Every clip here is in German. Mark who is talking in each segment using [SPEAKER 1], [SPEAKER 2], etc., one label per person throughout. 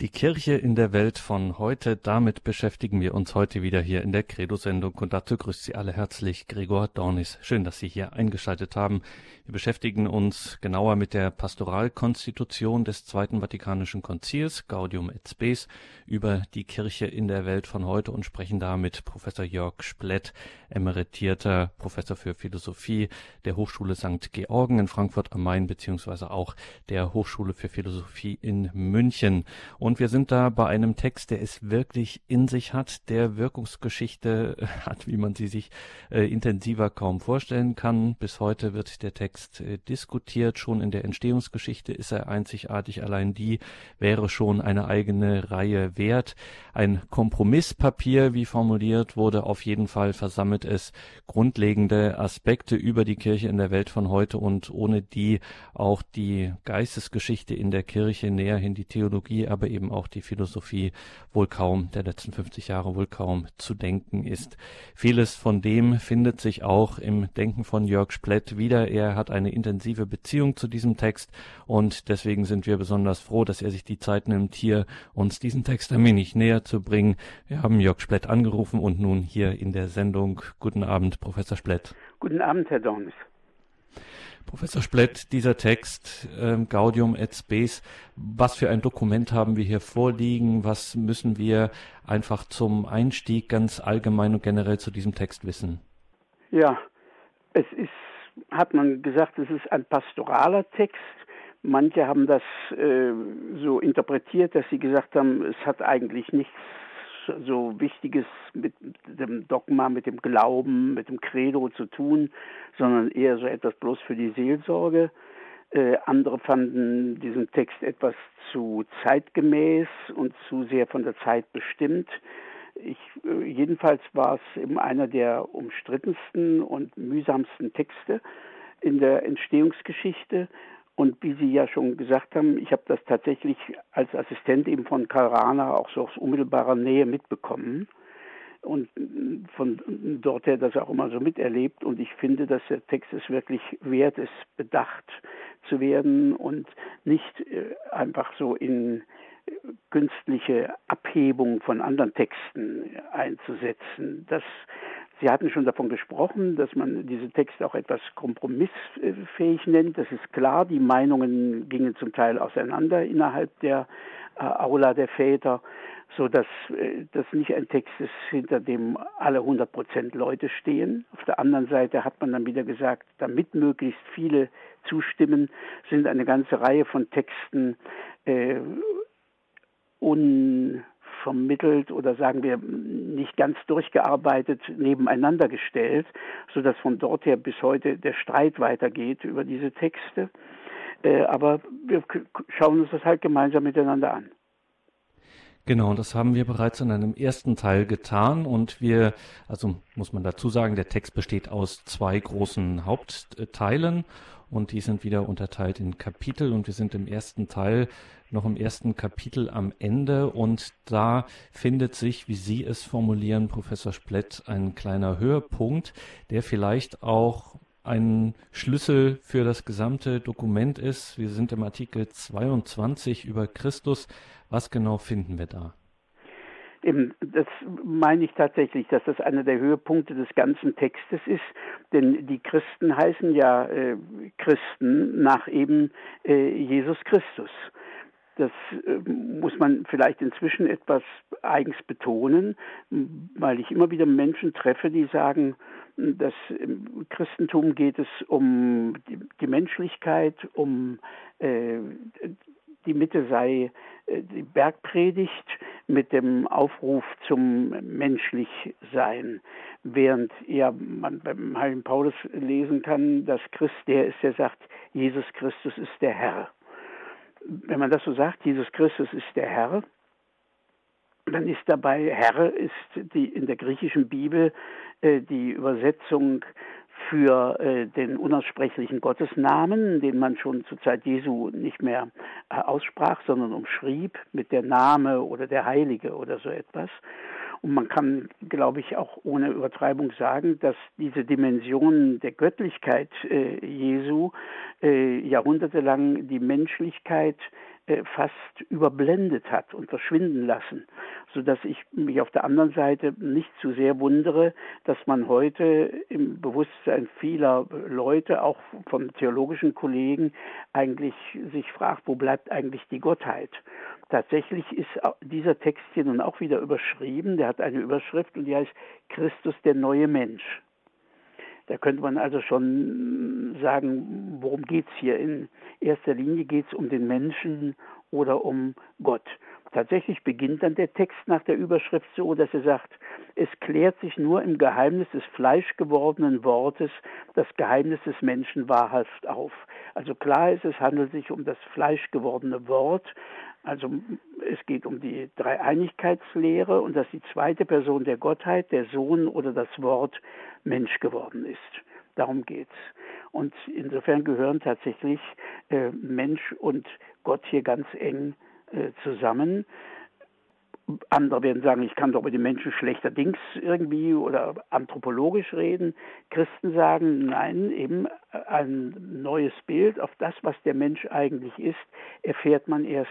[SPEAKER 1] Die Kirche in der Welt von heute, damit beschäftigen wir uns heute wieder hier in der Credo-Sendung und dazu grüßt Sie alle herzlich Gregor Dornis. Schön, dass Sie hier eingeschaltet haben. Wir beschäftigen uns genauer mit der Pastoralkonstitution des Zweiten Vatikanischen Konzils, Gaudium et Spes, über die Kirche in der Welt von heute und sprechen da mit Professor Jörg Splett, emeritierter Professor für Philosophie der Hochschule St. Georgen in Frankfurt am Main beziehungsweise auch der Hochschule für Philosophie in München. Und und wir sind da bei einem Text, der es wirklich in sich hat, der Wirkungsgeschichte hat, wie man sie sich äh, intensiver kaum vorstellen kann. Bis heute wird der Text äh, diskutiert. Schon in der Entstehungsgeschichte ist er einzigartig. Allein die wäre schon eine eigene Reihe wert. Ein Kompromisspapier, wie formuliert wurde, auf jeden Fall versammelt es grundlegende Aspekte über die Kirche in der Welt von heute und ohne die auch die Geistesgeschichte in der Kirche näher hin die Theologie, aber eben eben auch die Philosophie wohl kaum der letzten 50 Jahre wohl kaum zu denken ist. Vieles von dem findet sich auch im Denken von Jörg Splett wieder. Er hat eine intensive Beziehung zu diesem Text und deswegen sind wir besonders froh, dass er sich die Zeit nimmt, hier uns diesen Text ein wenig näher zu bringen. Wir haben Jörg Splett angerufen und nun hier in der Sendung. Guten Abend, Professor Splett.
[SPEAKER 2] Guten Abend, Herr Dornis.
[SPEAKER 1] Professor Splett, dieser Text ähm, Gaudium et Spes, was für ein Dokument haben wir hier vorliegen? Was müssen wir einfach zum Einstieg ganz allgemein und generell zu diesem Text wissen?
[SPEAKER 2] Ja, es ist, hat man gesagt, es ist ein pastoraler Text. Manche haben das äh, so interpretiert, dass sie gesagt haben, es hat eigentlich nichts so Wichtiges mit dem Dogma, mit dem Glauben, mit dem Credo zu tun, sondern eher so etwas bloß für die Seelsorge. Äh, andere fanden diesen Text etwas zu zeitgemäß und zu sehr von der Zeit bestimmt. Ich, äh, jedenfalls war es eben einer der umstrittensten und mühsamsten Texte in der Entstehungsgeschichte. Und wie Sie ja schon gesagt haben, ich habe das tatsächlich als Assistent eben von Karl Rahner auch so aus unmittelbarer Nähe mitbekommen und von dort her das auch immer so miterlebt. Und ich finde, dass der Text es wirklich wert ist, bedacht zu werden und nicht äh, einfach so in künstliche Abhebung von anderen Texten einzusetzen. Das Sie hatten schon davon gesprochen, dass man diese Texte auch etwas kompromissfähig nennt. Das ist klar. Die Meinungen gingen zum Teil auseinander innerhalb der äh, Aula der Väter, so dass äh, das nicht ein Text ist, hinter dem alle 100 Prozent Leute stehen. Auf der anderen Seite hat man dann wieder gesagt, damit möglichst viele zustimmen, sind eine ganze Reihe von Texten äh, un vermittelt oder sagen wir nicht ganz durchgearbeitet nebeneinander gestellt, so dass von dort her bis heute der Streit weitergeht über diese Texte. Äh, aber wir schauen uns das halt gemeinsam miteinander an.
[SPEAKER 1] Genau, das haben wir bereits in einem ersten Teil getan und wir, also muss man dazu sagen, der Text besteht aus zwei großen Hauptteilen und die sind wieder unterteilt in Kapitel und wir sind im ersten Teil noch im ersten Kapitel am Ende und da findet sich, wie Sie es formulieren, Professor Splett, ein kleiner Höhepunkt, der vielleicht auch ein Schlüssel für das gesamte Dokument ist. Wir sind im Artikel 22 über Christus. Was genau finden wir da?
[SPEAKER 2] Das meine ich tatsächlich, dass das einer der Höhepunkte des ganzen Textes ist, denn die Christen heißen ja äh, Christen nach eben äh, Jesus Christus. Das äh, muss man vielleicht inzwischen etwas eigens betonen, weil ich immer wieder Menschen treffe, die sagen, dass im Christentum geht es um die Menschlichkeit, um äh, die Mitte sei äh, die Bergpredigt mit dem Aufruf zum Menschlichsein, während ja man beim Heiligen Paulus lesen kann, dass Christ der ist, der sagt, Jesus Christus ist der Herr. Wenn man das so sagt, Jesus Christus ist der Herr, dann ist dabei Herr ist die in der griechischen Bibel äh, die Übersetzung für äh, den unaussprechlichen Gottesnamen, den man schon zur Zeit Jesu nicht mehr äh, aussprach, sondern umschrieb mit der Name oder der Heilige oder so etwas. Und man kann, glaube ich, auch ohne Übertreibung sagen, dass diese Dimension der Göttlichkeit äh, Jesu äh, jahrhundertelang die Menschlichkeit fast überblendet hat und verschwinden lassen, so dass ich mich auf der anderen Seite nicht zu sehr wundere, dass man heute im Bewusstsein vieler Leute, auch von theologischen Kollegen, eigentlich sich fragt, wo bleibt eigentlich die Gottheit? Tatsächlich ist dieser Text hier nun auch wieder überschrieben, der hat eine Überschrift und die heißt Christus der neue Mensch. Da könnte man also schon sagen, worum geht es hier? In erster Linie geht es um den Menschen oder um Gott. Tatsächlich beginnt dann der Text nach der Überschrift so, dass er sagt, es klärt sich nur im Geheimnis des fleischgewordenen Wortes das Geheimnis des Menschen wahrhaft auf. Also klar ist, es handelt sich um das fleischgewordene Wort, also es geht um die Dreieinigkeitslehre und dass die zweite Person der Gottheit, der Sohn oder das Wort Mensch geworden ist. Darum geht's. Und insofern gehören tatsächlich äh, Mensch und Gott hier ganz eng äh, zusammen. Andere werden sagen, ich kann doch über die Menschen schlechterdings irgendwie oder anthropologisch reden. Christen sagen, nein, eben ein neues Bild auf das, was der Mensch eigentlich ist, erfährt man erst,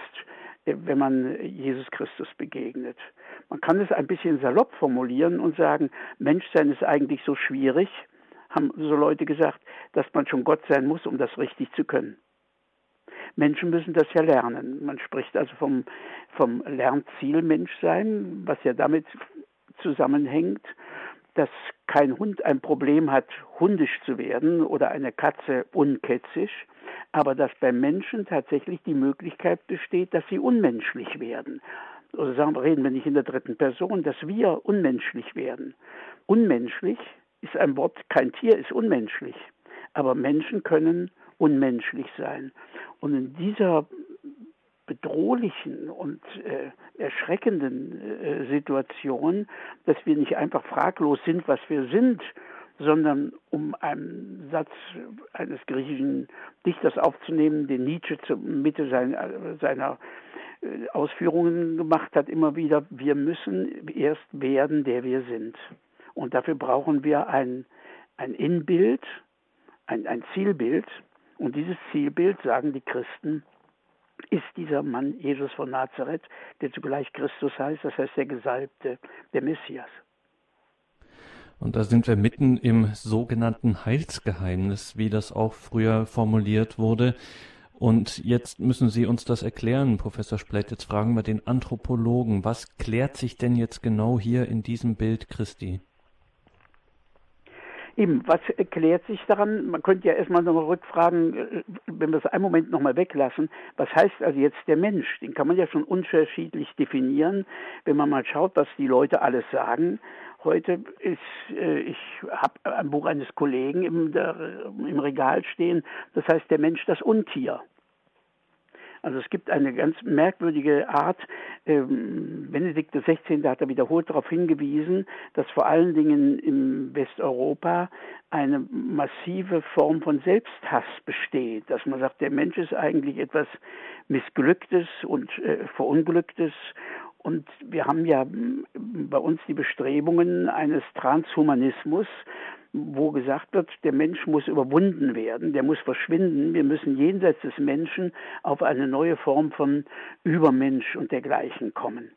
[SPEAKER 2] äh, wenn man Jesus Christus begegnet. Man kann es ein bisschen salopp formulieren und sagen, Menschsein ist eigentlich so schwierig, haben so Leute gesagt, dass man schon Gott sein muss, um das richtig zu können. Menschen müssen das ja lernen. Man spricht also vom, vom Lernziel Menschsein, was ja damit zusammenhängt, dass kein Hund ein Problem hat, hundisch zu werden oder eine Katze unkätzisch, aber dass beim Menschen tatsächlich die Möglichkeit besteht, dass sie unmenschlich werden. Oder sagen, reden wir nicht in der dritten Person, dass wir unmenschlich werden. Unmenschlich ist ein Wort, kein Tier ist unmenschlich, aber Menschen können unmenschlich sein. Und in dieser bedrohlichen und äh, erschreckenden äh, Situation, dass wir nicht einfach fraglos sind, was wir sind, sondern um einen Satz eines griechischen Dichters aufzunehmen, den Nietzsche zur Mitte seiner, seiner äh, Ausführungen gemacht hat, immer wieder, wir müssen erst werden, der wir sind. Und dafür brauchen wir ein, ein Inbild, ein, ein Zielbild. Und dieses Zielbild, sagen die Christen, ist dieser Mann Jesus von Nazareth, der zugleich Christus heißt, das heißt der Gesalbte, der Messias.
[SPEAKER 1] Und da sind wir mitten im sogenannten Heilsgeheimnis, wie das auch früher formuliert wurde. Und jetzt müssen Sie uns das erklären, Professor Splett. Jetzt fragen wir den Anthropologen, was klärt sich denn jetzt genau hier in diesem Bild Christi?
[SPEAKER 2] Eben, was erklärt sich daran? Man könnte ja erstmal nochmal rückfragen, äh, wenn wir es einen Moment nochmal weglassen, was heißt also jetzt der Mensch? Den kann man ja schon unterschiedlich definieren, wenn man mal schaut, was die Leute alles sagen. Heute ist, äh, ich habe ein Buch eines Kollegen im, der, im Regal stehen, das heißt der Mensch das Untier. Also es gibt eine ganz merkwürdige Art, ähm, Benedikt XVI. hat da wiederholt darauf hingewiesen, dass vor allen Dingen in Westeuropa eine massive Form von Selbsthass besteht, dass man sagt, der Mensch ist eigentlich etwas Missglücktes und äh, Verunglücktes und wir haben ja bei uns die Bestrebungen eines Transhumanismus, wo gesagt wird, der Mensch muss überwunden werden, der muss verschwinden, wir müssen jenseits des Menschen auf eine neue Form von Übermensch und dergleichen kommen.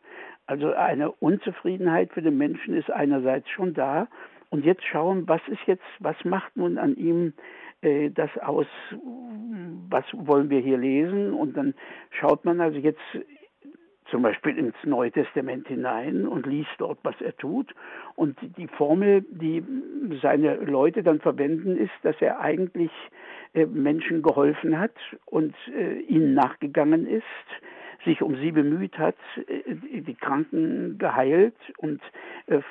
[SPEAKER 2] Also eine Unzufriedenheit für den Menschen ist einerseits schon da. Und jetzt schauen, was ist jetzt, was macht nun an ihm äh, das aus, was wollen wir hier lesen? Und dann schaut man also jetzt zum Beispiel ins Neue Testament hinein und liest dort, was er tut. Und die Formel, die seine Leute dann verwenden, ist, dass er eigentlich äh, Menschen geholfen hat und äh, ihnen nachgegangen ist, sich um sie bemüht hat, äh, die Kranken geheilt und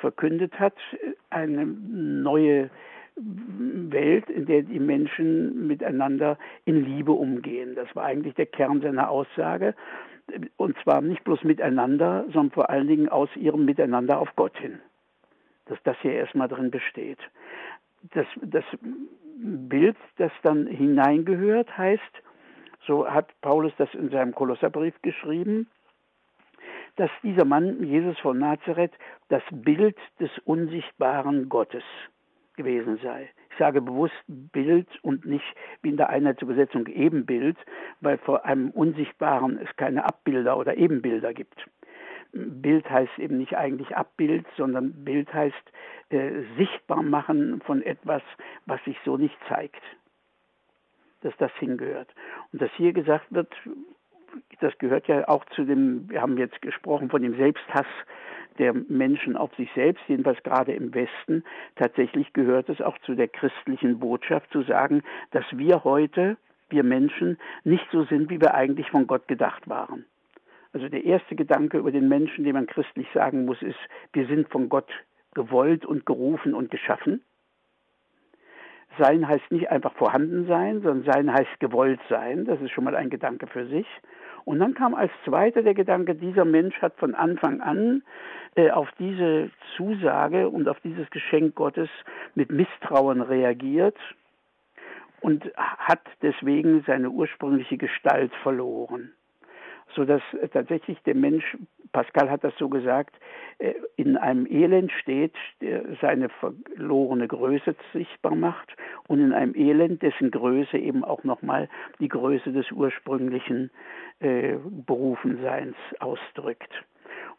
[SPEAKER 2] verkündet hat, eine neue Welt, in der die Menschen miteinander in Liebe umgehen. Das war eigentlich der Kern seiner Aussage und zwar nicht bloß miteinander, sondern vor allen Dingen aus ihrem Miteinander auf Gott hin. Dass das hier erstmal drin besteht. Das, das Bild, das dann hineingehört, heißt, so hat Paulus das in seinem Kolosserbrief geschrieben, dass dieser Mann, Jesus von Nazareth, das Bild des unsichtbaren Gottes gewesen sei. Ich sage bewusst Bild und nicht wie in der Einheitsübersetzung Ebenbild, weil vor einem Unsichtbaren es keine Abbilder oder Ebenbilder gibt. Bild heißt eben nicht eigentlich Abbild, sondern Bild heißt äh, sichtbar machen von etwas, was sich so nicht zeigt. Dass das hingehört. Und dass hier gesagt wird, das gehört ja auch zu dem, wir haben jetzt gesprochen von dem Selbsthass der Menschen auf sich selbst, jedenfalls gerade im Westen. Tatsächlich gehört es auch zu der christlichen Botschaft zu sagen, dass wir heute, wir Menschen, nicht so sind, wie wir eigentlich von Gott gedacht waren. Also der erste Gedanke über den Menschen, den man christlich sagen muss, ist, wir sind von Gott gewollt und gerufen und geschaffen. Sein heißt nicht einfach vorhanden sein, sondern sein heißt gewollt sein. Das ist schon mal ein Gedanke für sich. Und dann kam als zweiter der Gedanke, dieser Mensch hat von Anfang an äh, auf diese Zusage und auf dieses Geschenk Gottes mit Misstrauen reagiert und hat deswegen seine ursprüngliche Gestalt verloren so dass tatsächlich der Mensch, Pascal hat das so gesagt, äh, in einem Elend steht, der seine verlorene Größe sichtbar macht und in einem Elend, dessen Größe eben auch nochmal die Größe des ursprünglichen äh, Berufenseins ausdrückt.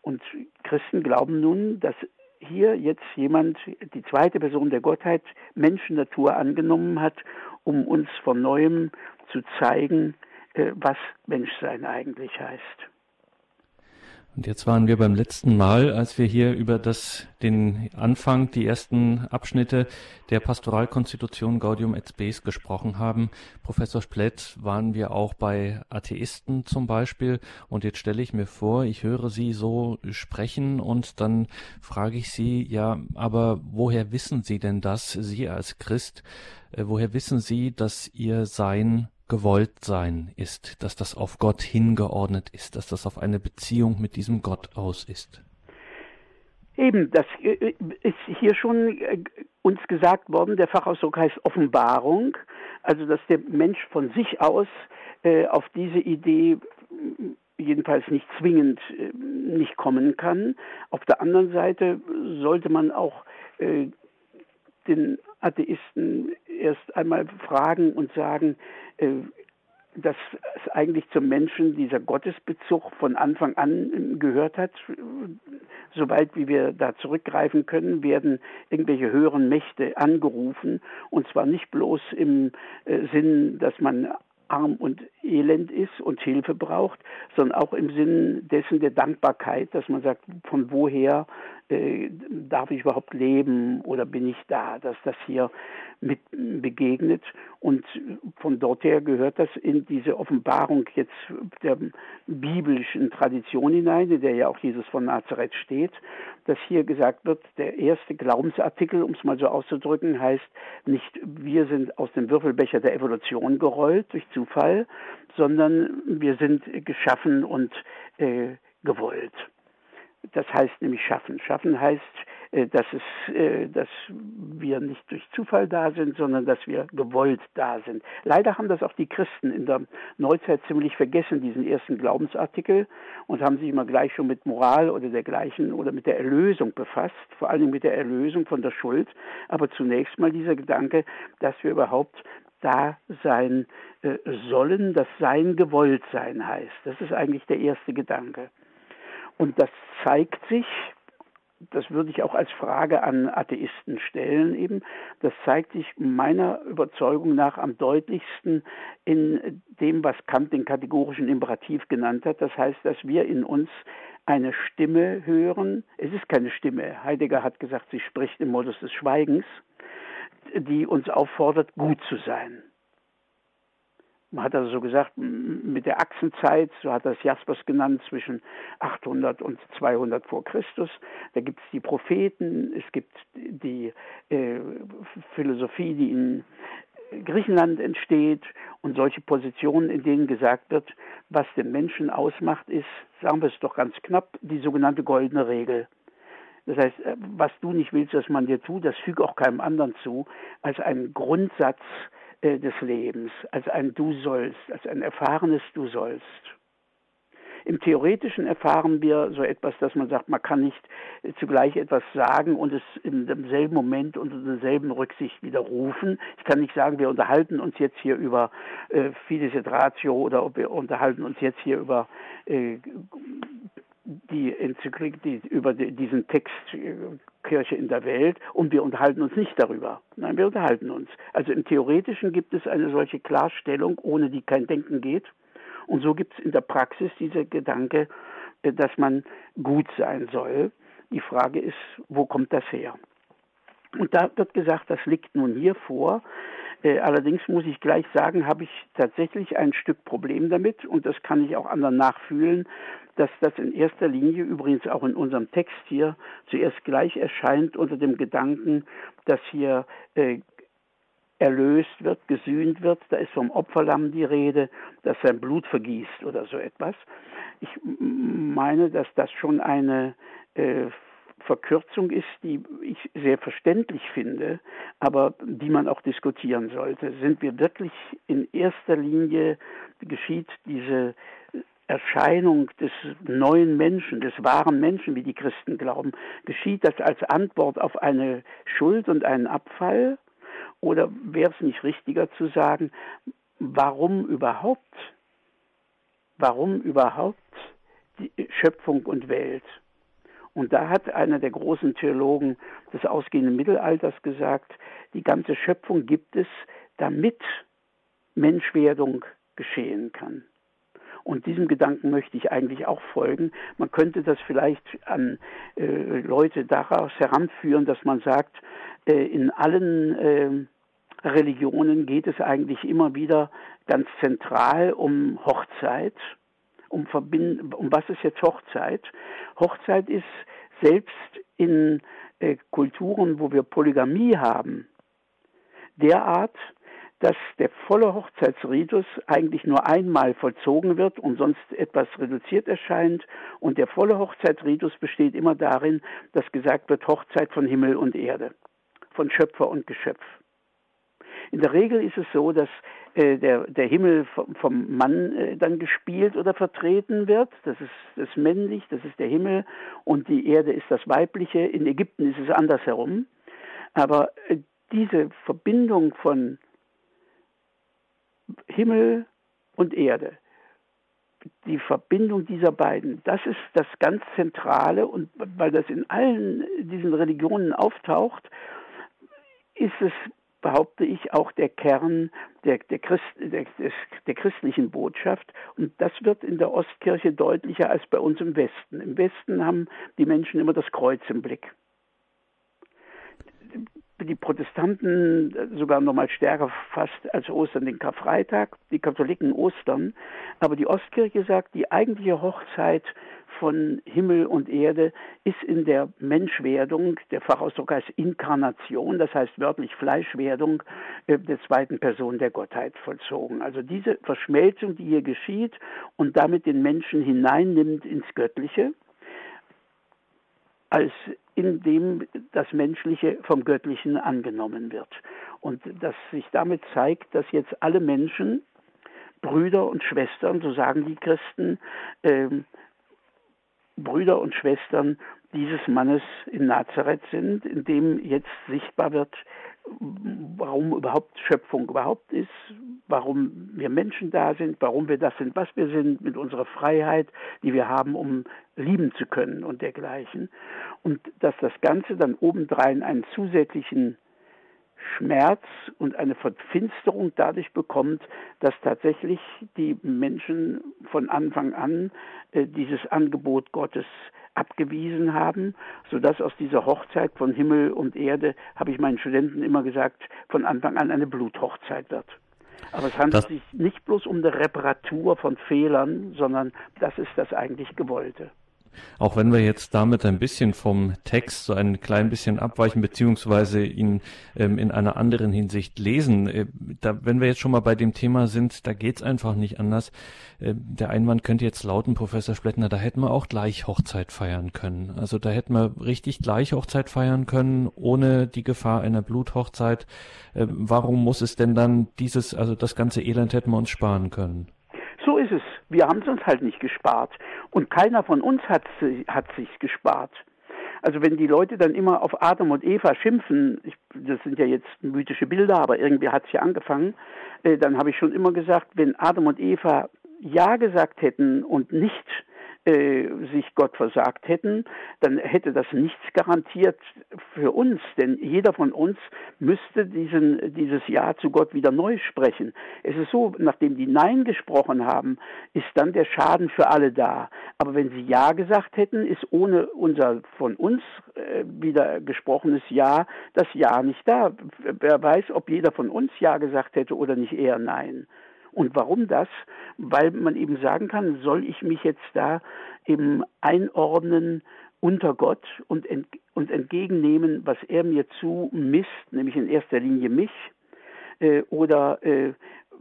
[SPEAKER 2] Und Christen glauben nun, dass hier jetzt jemand, die zweite Person der Gottheit, Menschennatur angenommen hat, um uns von neuem zu zeigen, was Menschsein eigentlich heißt.
[SPEAKER 1] Und jetzt waren wir beim letzten Mal, als wir hier über das, den Anfang, die ersten Abschnitte der Pastoralkonstitution Gaudium et Spes gesprochen haben. Professor Splett, waren wir auch bei Atheisten zum Beispiel. Und jetzt stelle ich mir vor, ich höre Sie so sprechen und dann frage ich Sie, ja, aber woher wissen Sie denn das, Sie als Christ, äh, woher wissen Sie, dass Ihr Sein gewollt sein ist, dass das auf Gott hingeordnet ist, dass das auf eine Beziehung mit diesem Gott aus ist.
[SPEAKER 2] Eben, das äh, ist hier schon äh, uns gesagt worden, der Fachausdruck heißt Offenbarung, also dass der Mensch von sich aus äh, auf diese Idee jedenfalls nicht zwingend nicht kommen kann. Auf der anderen Seite sollte man auch den Atheisten erst einmal fragen und sagen, äh, dass es eigentlich zum Menschen dieser Gottesbezug von Anfang an gehört hat. Soweit wie wir da zurückgreifen können, werden irgendwelche höheren Mächte angerufen und zwar nicht bloß im äh, Sinn, dass man arm und elend ist und Hilfe braucht, sondern auch im Sinn dessen der Dankbarkeit, dass man sagt, von woher äh, darf ich überhaupt leben oder bin ich da, dass das hier mit begegnet. Und von dort her gehört das in diese Offenbarung jetzt der biblischen Tradition hinein, in der ja auch Jesus von Nazareth steht, dass hier gesagt wird, der erste Glaubensartikel, um es mal so auszudrücken, heißt nicht, wir sind aus dem Würfelbecher der Evolution gerollt durch Zufall, sondern wir sind geschaffen und äh, gewollt. Das heißt nämlich schaffen. Schaffen heißt, äh, dass, es, äh, dass wir nicht durch Zufall da sind, sondern dass wir gewollt da sind. Leider haben das auch die Christen in der Neuzeit ziemlich vergessen, diesen ersten Glaubensartikel, und haben sich immer gleich schon mit Moral oder dergleichen oder mit der Erlösung befasst, vor allem mit der Erlösung von der Schuld. Aber zunächst mal dieser Gedanke, dass wir überhaupt da sein äh, sollen, dass sein gewollt sein heißt. Das ist eigentlich der erste Gedanke. Und das zeigt sich, das würde ich auch als Frage an Atheisten stellen eben, das zeigt sich meiner Überzeugung nach am deutlichsten in dem, was Kant den kategorischen Imperativ genannt hat. Das heißt, dass wir in uns eine Stimme hören. Es ist keine Stimme. Heidegger hat gesagt, sie spricht im Modus des Schweigens, die uns auffordert, gut zu sein man hat also so gesagt, mit der Achsenzeit, so hat das Jaspers genannt, zwischen 800 und 200 vor Christus. Da gibt es die Propheten, es gibt die äh, Philosophie, die in Griechenland entsteht und solche Positionen, in denen gesagt wird, was den Menschen ausmacht, ist, sagen wir es doch ganz knapp, die sogenannte goldene Regel. Das heißt, äh, was du nicht willst, dass man dir tut, das füge auch keinem anderen zu, als ein Grundsatz äh, des Lebens, als ein Du sollst, als ein erfahrenes Du sollst. Im Theoretischen erfahren wir so etwas, dass man sagt, man kann nicht zugleich etwas sagen und es in demselben Moment unter derselben Rücksicht widerrufen. Ich kann nicht sagen, wir unterhalten uns jetzt hier über äh, Fides et Ratio oder wir unterhalten uns jetzt hier über äh, die Enzyklik, die, über die, diesen Text äh, Kirche in der Welt und wir unterhalten uns nicht darüber. Nein, wir unterhalten uns. Also im Theoretischen gibt es eine solche Klarstellung, ohne die kein Denken geht. Und so gibt es in der Praxis dieser Gedanke, äh, dass man gut sein soll. Die Frage ist, wo kommt das her? Und da wird gesagt, das liegt nun hier vor. Äh, allerdings muss ich gleich sagen, habe ich tatsächlich ein Stück Problem damit und das kann ich auch anderen nachfühlen, dass das in erster Linie übrigens auch in unserem Text hier zuerst gleich erscheint unter dem Gedanken, dass hier äh, erlöst wird, gesühnt wird. Da ist vom Opferlamm die Rede, das sein Blut vergießt oder so etwas. Ich meine, dass das schon eine äh, Verkürzung ist, die ich sehr verständlich finde, aber die man auch diskutieren sollte. Sind wir wirklich in erster Linie, geschieht diese Erscheinung des neuen Menschen, des wahren Menschen, wie die Christen glauben, geschieht das als Antwort auf eine Schuld und einen Abfall? Oder wäre es nicht richtiger zu sagen, warum überhaupt? Warum überhaupt die Schöpfung und Welt? Und da hat einer der großen Theologen des ausgehenden Mittelalters gesagt, die ganze Schöpfung gibt es, damit Menschwerdung geschehen kann. Und diesem Gedanken möchte ich eigentlich auch folgen. Man könnte das vielleicht an äh, Leute daraus heranführen, dass man sagt, äh, in allen äh, Religionen geht es eigentlich immer wieder ganz zentral um Hochzeit. Um, um was ist jetzt Hochzeit? Hochzeit ist selbst in äh, Kulturen, wo wir Polygamie haben, derart, dass der volle Hochzeitsritus eigentlich nur einmal vollzogen wird und sonst etwas reduziert erscheint. Und der volle Hochzeitsritus besteht immer darin, dass gesagt wird Hochzeit von Himmel und Erde, von Schöpfer und Geschöpf. In der Regel ist es so, dass äh, der, der Himmel vom, vom Mann äh, dann gespielt oder vertreten wird. Das ist das männlich, das ist der Himmel und die Erde ist das weibliche. In Ägypten ist es andersherum. Aber äh, diese Verbindung von Himmel und Erde. Die Verbindung dieser beiden, das ist das ganz Zentrale und weil das in allen diesen Religionen auftaucht, ist es, behaupte ich, auch der Kern der, der, Christ, der, der christlichen Botschaft. Und das wird in der Ostkirche deutlicher als bei uns im Westen. Im Westen haben die Menschen immer das Kreuz im Blick die Protestanten sogar noch mal stärker fast als Ostern den Karfreitag, die Katholiken Ostern. Aber die Ostkirche sagt, die eigentliche Hochzeit von Himmel und Erde ist in der Menschwerdung, der Fachausdruck heißt Inkarnation, das heißt wörtlich Fleischwerdung äh, der zweiten Person der Gottheit vollzogen. Also diese Verschmelzung, die hier geschieht und damit den Menschen hineinnimmt ins Göttliche, als in dem das Menschliche vom Göttlichen angenommen wird. Und dass sich damit zeigt, dass jetzt alle Menschen, Brüder und Schwestern, so sagen die Christen, äh, Brüder und Schwestern dieses Mannes in Nazareth sind, in dem jetzt sichtbar wird, warum überhaupt Schöpfung überhaupt ist, warum wir Menschen da sind, warum wir das sind, was wir sind, mit unserer Freiheit, die wir haben, um lieben zu können und dergleichen. Und dass das Ganze dann obendrein einen zusätzlichen Schmerz und eine Verfinsterung dadurch bekommt, dass tatsächlich die Menschen von Anfang an äh, dieses Angebot Gottes abgewiesen haben, sodass aus dieser Hochzeit von Himmel und Erde, habe ich meinen Studenten immer gesagt, von Anfang an eine Bluthochzeit wird. Aber es handelt das sich nicht bloß um eine Reparatur von Fehlern, sondern das ist das eigentlich Gewollte.
[SPEAKER 1] Auch wenn wir jetzt damit ein bisschen vom Text so ein klein bisschen abweichen, beziehungsweise ihn ähm, in einer anderen Hinsicht lesen, äh, da, wenn wir jetzt schon mal bei dem Thema sind, da geht's einfach nicht anders. Äh, der Einwand könnte jetzt lauten, Professor Splettner, da hätten wir auch gleich Hochzeit feiern können. Also da hätten wir richtig gleich Hochzeit feiern können, ohne die Gefahr einer Bluthochzeit. Äh, warum muss es denn dann dieses, also das ganze Elend hätten wir uns sparen können?
[SPEAKER 2] So ist es. Wir haben es uns halt nicht gespart. Und keiner von uns hat, hat sich gespart. Also wenn die Leute dann immer auf Adam und Eva schimpfen, ich, das sind ja jetzt mythische Bilder, aber irgendwie hat es ja angefangen, äh, dann habe ich schon immer gesagt, wenn Adam und Eva Ja gesagt hätten und nicht äh, sich Gott versagt hätten, dann hätte das nichts garantiert für uns, denn jeder von uns müsste diesen, dieses Ja zu Gott wieder neu sprechen. Es ist so, nachdem die Nein gesprochen haben, ist dann der Schaden für alle da. Aber wenn sie Ja gesagt hätten, ist ohne unser von uns äh, wieder gesprochenes Ja das Ja nicht da. Wer weiß, ob jeder von uns Ja gesagt hätte oder nicht eher Nein. Und warum das? Weil man eben sagen kann, soll ich mich jetzt da eben einordnen unter Gott und, ent und entgegennehmen, was er mir zumisst, nämlich in erster Linie mich, äh, oder äh,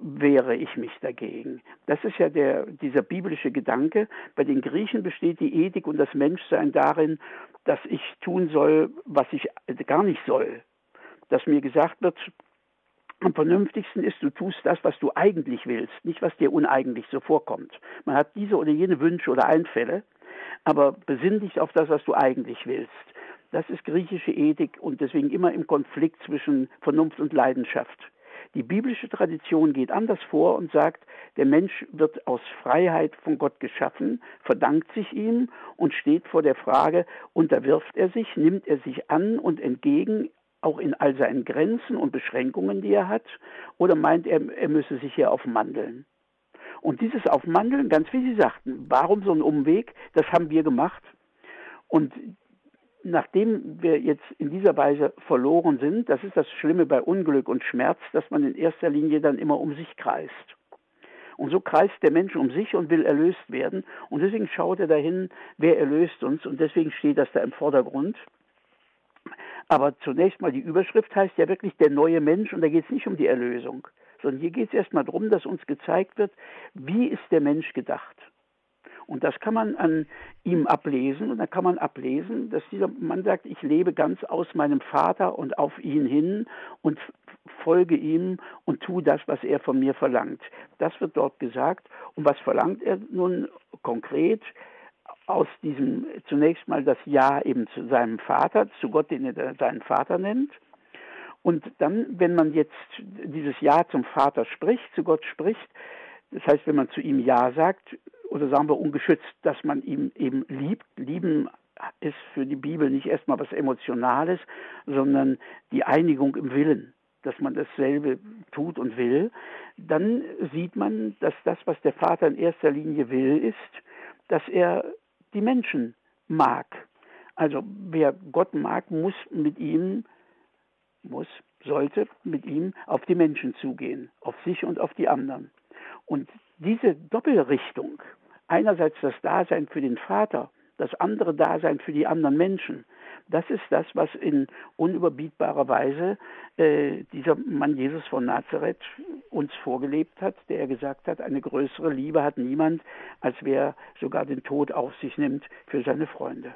[SPEAKER 2] wehre ich mich dagegen. Das ist ja der, dieser biblische Gedanke. Bei den Griechen besteht die Ethik und das Menschsein darin, dass ich tun soll, was ich gar nicht soll. Dass mir gesagt wird, am vernünftigsten ist, du tust das, was du eigentlich willst, nicht was dir uneigentlich so vorkommt. Man hat diese oder jene Wünsche oder Einfälle, aber besinn dich auf das, was du eigentlich willst. Das ist griechische Ethik und deswegen immer im Konflikt zwischen Vernunft und Leidenschaft. Die biblische Tradition geht anders vor und sagt, der Mensch wird aus Freiheit von Gott geschaffen, verdankt sich ihm und steht vor der Frage, unterwirft er sich, nimmt er sich an und entgegen auch in all seinen Grenzen und Beschränkungen, die er hat, oder meint er, er müsse sich hier aufmandeln? Und dieses Aufmandeln, ganz wie Sie sagten, warum so ein Umweg, das haben wir gemacht. Und nachdem wir jetzt in dieser Weise verloren sind, das ist das Schlimme bei Unglück und Schmerz, dass man in erster Linie dann immer um sich kreist. Und so kreist der Mensch um sich und will erlöst werden. Und deswegen schaut er dahin, wer erlöst uns. Und deswegen steht das da im Vordergrund. Aber zunächst mal die Überschrift heißt ja wirklich der neue Mensch und da geht es nicht um die Erlösung, sondern hier geht es erstmal darum, dass uns gezeigt wird, wie ist der Mensch gedacht. Und das kann man an ihm ablesen und dann kann man ablesen, dass dieser Mann sagt, ich lebe ganz aus meinem Vater und auf ihn hin und folge ihm und tue das, was er von mir verlangt. Das wird dort gesagt. Und was verlangt er nun konkret? Aus diesem zunächst mal das Ja eben zu seinem Vater, zu Gott, den er seinen Vater nennt. Und dann, wenn man jetzt dieses Ja zum Vater spricht, zu Gott spricht, das heißt, wenn man zu ihm Ja sagt, oder sagen wir ungeschützt, dass man ihm eben liebt, lieben ist für die Bibel nicht erstmal was Emotionales, sondern die Einigung im Willen, dass man dasselbe tut und will, dann sieht man, dass das, was der Vater in erster Linie will, ist, dass er die Menschen mag. Also wer Gott mag, muss mit ihm, muss, sollte mit ihm auf die Menschen zugehen, auf sich und auf die anderen. Und diese Doppelrichtung, einerseits das Dasein für den Vater, das andere Dasein für die anderen Menschen, das ist das, was in unüberbietbarer Weise äh, dieser Mann Jesus von Nazareth uns vorgelebt hat, der gesagt hat, eine größere Liebe hat niemand, als wer sogar den Tod auf sich nimmt für seine Freunde.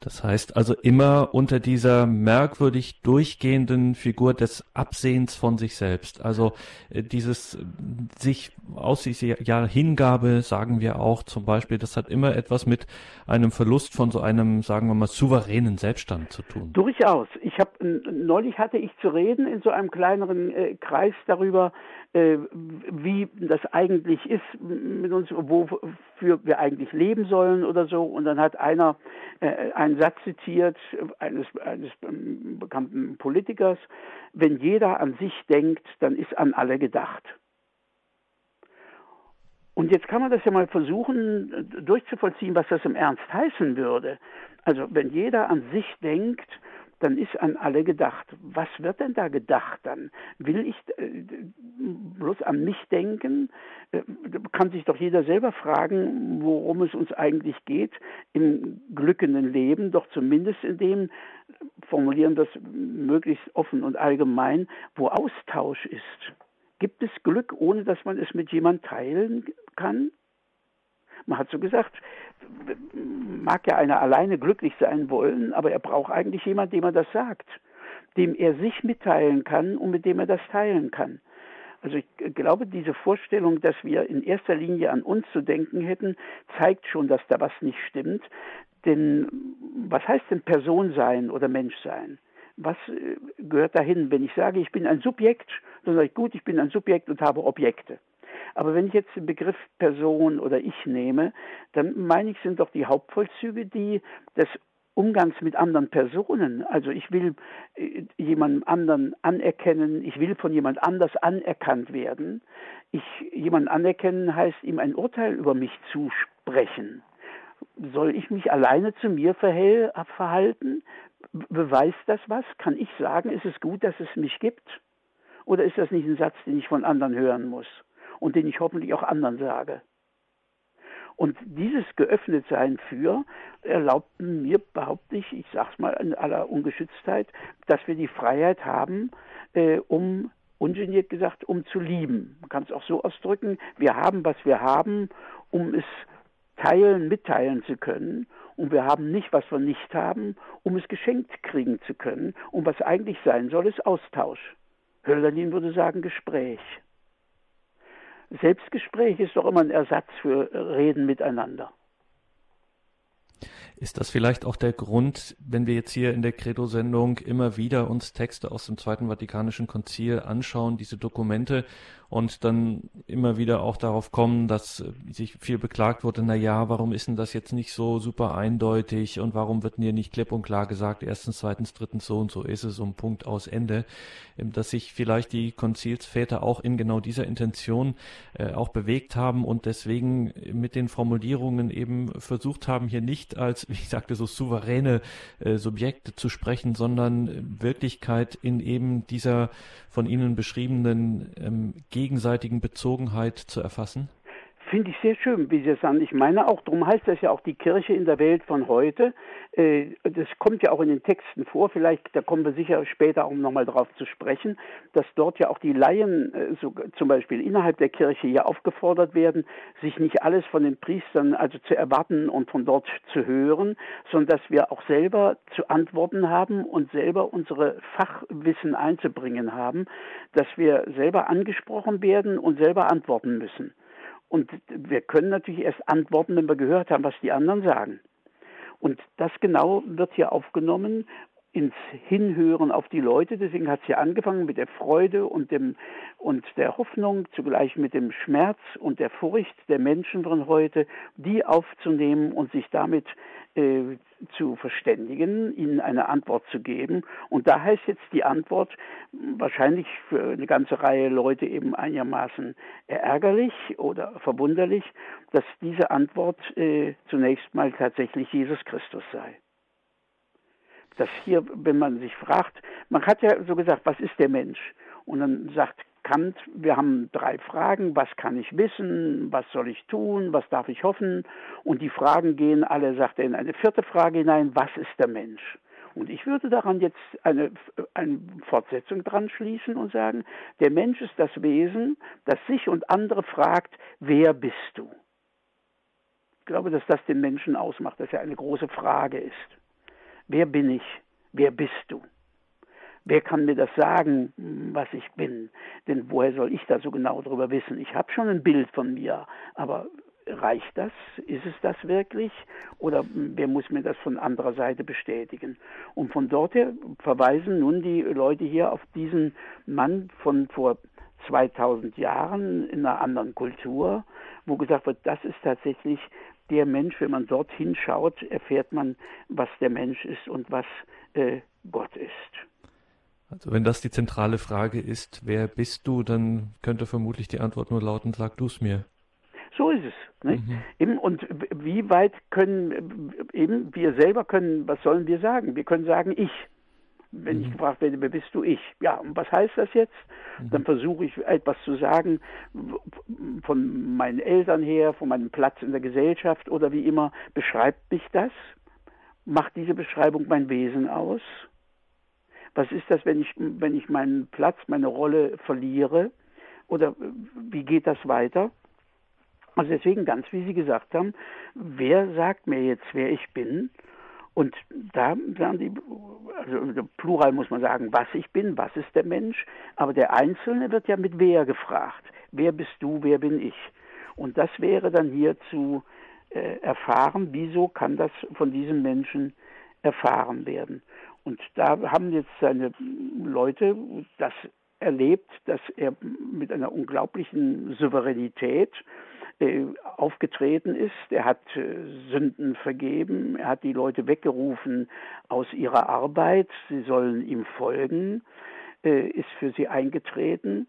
[SPEAKER 1] Das heißt also immer unter dieser merkwürdig durchgehenden Figur des Absehens von sich selbst. Also äh, dieses äh, sich aus dieser ja, Hingabe, sagen wir auch zum Beispiel, das hat immer etwas mit einem Verlust von so einem, sagen wir mal, souveränen Selbststand zu tun.
[SPEAKER 2] Durchaus. Ich habe neulich hatte ich zu reden in so einem kleineren äh, Kreis darüber, äh, wie das eigentlich ist mit uns, wofür wir eigentlich leben sollen oder so. Und dann hat einer äh, einen Satz zitiert eines, eines bekannten Politikers, wenn jeder an sich denkt, dann ist an alle gedacht. Und jetzt kann man das ja mal versuchen durchzuvollziehen, was das im Ernst heißen würde. Also wenn jeder an sich denkt, dann ist an alle gedacht. Was wird denn da gedacht dann? Will ich äh, bloß an mich denken? Äh, kann sich doch jeder selber fragen, worum es uns eigentlich geht im glückenden Leben, doch zumindest in dem, formulieren das möglichst offen und allgemein, wo Austausch ist. Gibt es Glück, ohne dass man es mit jemandem teilen kann? Man hat so gesagt, mag ja einer alleine glücklich sein wollen, aber er braucht eigentlich jemanden, dem er das sagt, dem er sich mitteilen kann und mit dem er das teilen kann. Also ich glaube, diese Vorstellung, dass wir in erster Linie an uns zu denken hätten, zeigt schon, dass da was nicht stimmt. Denn was heißt denn Person sein oder Mensch sein? Was äh, gehört dahin? Wenn ich sage, ich bin ein Subjekt, dann sage ich gut, ich bin ein Subjekt und habe Objekte. Aber wenn ich jetzt den Begriff Person oder Ich nehme, dann meine ich, sind doch die Hauptvollzüge die des Umgangs mit anderen Personen. Also ich will äh, jemandem anderen anerkennen, ich will von jemand anders anerkannt werden. Ich jemanden anerkennen heißt ihm ein Urteil über mich zusprechen. Soll ich mich alleine zu mir verhalten? Beweist das was? Kann ich sagen, ist es gut, dass es mich gibt? Oder ist das nicht ein Satz, den ich von anderen hören muss und den ich hoffentlich auch anderen sage? Und dieses Geöffnetsein für erlaubten mir, behaupte ich, ich sage es mal in aller Ungeschütztheit, dass wir die Freiheit haben, äh, um ungeniert gesagt, um zu lieben. Man kann es auch so ausdrücken, wir haben, was wir haben, um es teilen, mitteilen zu können. Und wir haben nicht, was wir nicht haben, um es geschenkt kriegen zu können. Und was eigentlich sein soll, ist Austausch. Hölderlin würde sagen Gespräch. Selbstgespräch ist doch immer ein Ersatz für Reden miteinander.
[SPEAKER 1] Ist das vielleicht auch der Grund, wenn wir jetzt hier in der Credo-Sendung immer wieder uns Texte aus dem Zweiten Vatikanischen Konzil anschauen, diese Dokumente und dann immer wieder auch darauf kommen, dass sich viel beklagt wurde, na ja, warum ist denn das jetzt nicht so super eindeutig und warum wird mir nicht klipp und klar gesagt, erstens, zweitens, drittens so und so ist es um Punkt aus Ende, ähm, dass sich vielleicht die Konzilsväter auch in genau dieser Intention äh, auch bewegt haben und deswegen mit den Formulierungen eben versucht haben, hier nicht als, wie ich sagte, so souveräne äh, Subjekte zu sprechen, sondern Wirklichkeit in eben dieser von Ihnen beschriebenen ähm, gegenseitigen Bezogenheit zu erfassen?
[SPEAKER 2] Finde ich sehr schön, wie Sie es sagen. Ich meine auch, darum heißt das ja auch die Kirche in der Welt von heute. Äh, das kommt ja auch in den Texten vor, vielleicht, da kommen wir sicher später auch nochmal drauf zu sprechen, dass dort ja auch die Laien äh, so, zum Beispiel innerhalb der Kirche hier aufgefordert werden, sich nicht alles von den Priestern also zu erwarten und von dort zu hören, sondern dass wir auch selber zu antworten haben und selber unsere Fachwissen einzubringen haben, dass wir selber angesprochen werden und selber antworten müssen. Und wir können natürlich erst antworten, wenn wir gehört haben, was die anderen sagen. Und das genau wird hier aufgenommen ins Hinhören auf die Leute. Deswegen hat es ja angefangen mit der Freude und dem und der Hoffnung, zugleich mit dem Schmerz und der Furcht der Menschen von heute, die aufzunehmen und sich damit äh, zu verständigen, ihnen eine Antwort zu geben. Und da heißt jetzt die Antwort wahrscheinlich für eine ganze Reihe Leute eben einigermaßen ärgerlich oder verwunderlich, dass diese Antwort äh, zunächst mal tatsächlich Jesus Christus sei dass hier, wenn man sich fragt, man hat ja so gesagt, was ist der Mensch? Und dann sagt Kant, wir haben drei Fragen, was kann ich wissen, was soll ich tun, was darf ich hoffen? Und die Fragen gehen alle, sagt er, in eine vierte Frage hinein, was ist der Mensch? Und ich würde daran jetzt eine, eine Fortsetzung dran schließen und sagen, der Mensch ist das Wesen, das sich und andere fragt, wer bist du? Ich glaube, dass das den Menschen ausmacht, dass er eine große Frage ist. Wer bin ich? Wer bist du? Wer kann mir das sagen, was ich bin? Denn woher soll ich da so genau darüber wissen? Ich habe schon ein Bild von mir, aber reicht das? Ist es das wirklich? Oder wer muss mir das von anderer Seite bestätigen? Und von dort her verweisen nun die Leute hier auf diesen Mann von vor 2000 Jahren in einer anderen Kultur, wo gesagt wird, das ist tatsächlich der Mensch, wenn man dort hinschaut, erfährt man, was der Mensch ist und was äh, Gott ist.
[SPEAKER 1] Also wenn das die zentrale Frage ist, wer bist du, dann könnte vermutlich die Antwort nur lauten, sag du es mir.
[SPEAKER 2] So ist es. Mhm. Eben, und wie weit können eben wir selber können, was sollen wir sagen? Wir können sagen, ich. Wenn mhm. ich gefragt werde, wer bist du? Ich. Ja, und was heißt das jetzt? Mhm. Dann versuche ich etwas zu sagen von meinen Eltern her, von meinem Platz in der Gesellschaft oder wie immer. Beschreibt mich das? Macht diese Beschreibung mein Wesen aus? Was ist das, wenn ich, wenn ich meinen Platz, meine Rolle verliere? Oder wie geht das weiter? Also deswegen ganz, wie Sie gesagt haben, wer sagt mir jetzt, wer ich bin? Und da sagen die, also plural muss man sagen, was ich bin, was ist der Mensch, aber der Einzelne wird ja mit wer gefragt. Wer bist du, wer bin ich? Und das wäre dann hier zu äh, erfahren, wieso kann das von diesem Menschen erfahren werden. Und da haben jetzt seine Leute das erlebt, dass er mit einer unglaublichen Souveränität äh, aufgetreten ist. Er hat äh, Sünden vergeben, er hat die Leute weggerufen aus ihrer Arbeit, sie sollen ihm folgen, äh, ist für sie eingetreten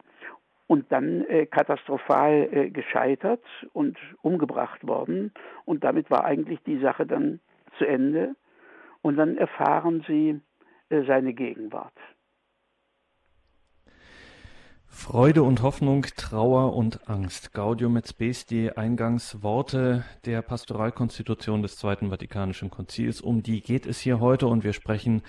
[SPEAKER 2] und dann katastrophal gescheitert und umgebracht worden. Und damit war eigentlich die Sache dann zu Ende. Und dann erfahren sie äh, seine Gegenwart.
[SPEAKER 1] Freude und Hoffnung, Trauer und Angst. Gaudium et Spes, die Eingangsworte der Pastoralkonstitution des Zweiten Vatikanischen Konzils. Um die geht es hier heute und wir sprechen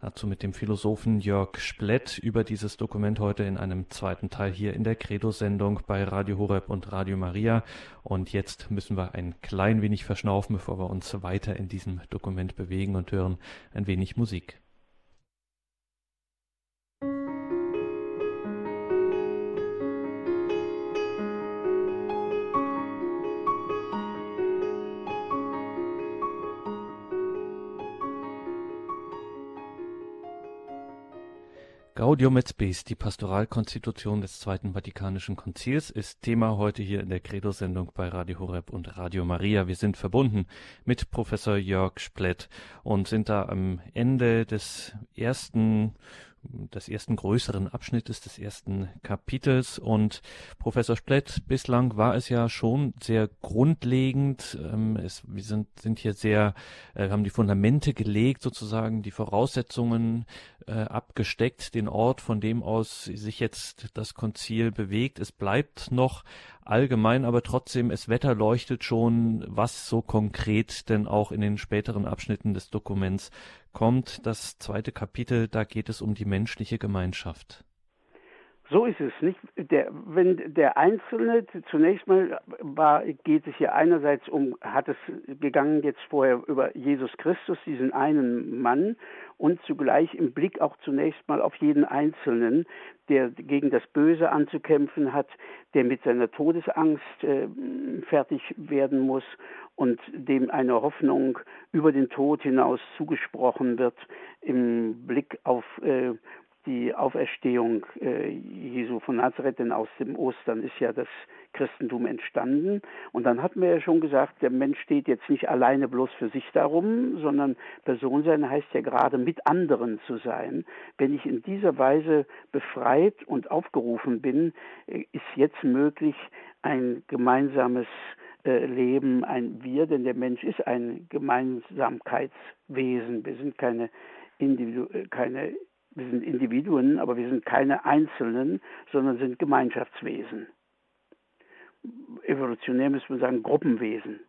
[SPEAKER 1] dazu mit dem Philosophen Jörg Splett über dieses Dokument heute in einem zweiten Teil hier in der Credo-Sendung bei Radio Horeb und Radio Maria. Und jetzt müssen wir ein klein wenig verschnaufen, bevor wir uns weiter in diesem Dokument bewegen und hören ein wenig Musik. Gaudium et Spes, die Pastoralkonstitution des Zweiten Vatikanischen Konzils, ist Thema heute hier in der Credo-Sendung bei Radio Horeb und Radio Maria. Wir sind verbunden mit Professor Jörg Splett und sind da am Ende des ersten des ersten größeren Abschnittes des ersten Kapitels. Und Professor Splett, bislang war es ja schon sehr grundlegend. Ähm, es, wir sind, sind hier sehr, äh, haben die Fundamente gelegt, sozusagen die Voraussetzungen äh, abgesteckt, den Ort, von dem aus sich jetzt das Konzil bewegt. Es bleibt noch allgemein, aber trotzdem, es wetterleuchtet schon, was so konkret denn auch in den späteren Abschnitten des Dokuments kommt. Das zweite Kapitel, da geht es um die menschliche Gemeinschaft.
[SPEAKER 2] So ist es nicht. Der, wenn der Einzelne zunächst mal war, geht es hier einerseits um, hat es gegangen jetzt vorher über Jesus Christus, diesen einen Mann, und zugleich im Blick auch zunächst mal auf jeden Einzelnen, der gegen das Böse anzukämpfen hat, der mit seiner Todesangst äh, fertig werden muss und dem eine Hoffnung über den Tod hinaus zugesprochen wird im Blick auf äh, die Auferstehung äh, Jesu von Nazareth, denn aus dem Ostern ist ja das Christentum entstanden. Und dann hatten wir ja schon gesagt, der Mensch steht jetzt nicht alleine bloß für sich darum, sondern Person sein heißt ja gerade mit anderen zu sein. Wenn ich in dieser Weise befreit und aufgerufen bin, äh, ist jetzt möglich, ein gemeinsames äh, Leben, ein Wir, denn der Mensch ist ein Gemeinsamkeitswesen. Wir sind keine Individu äh, keine wir sind Individuen, aber wir sind keine Einzelnen, sondern sind Gemeinschaftswesen. Evolutionär müssen wir sagen Gruppenwesen.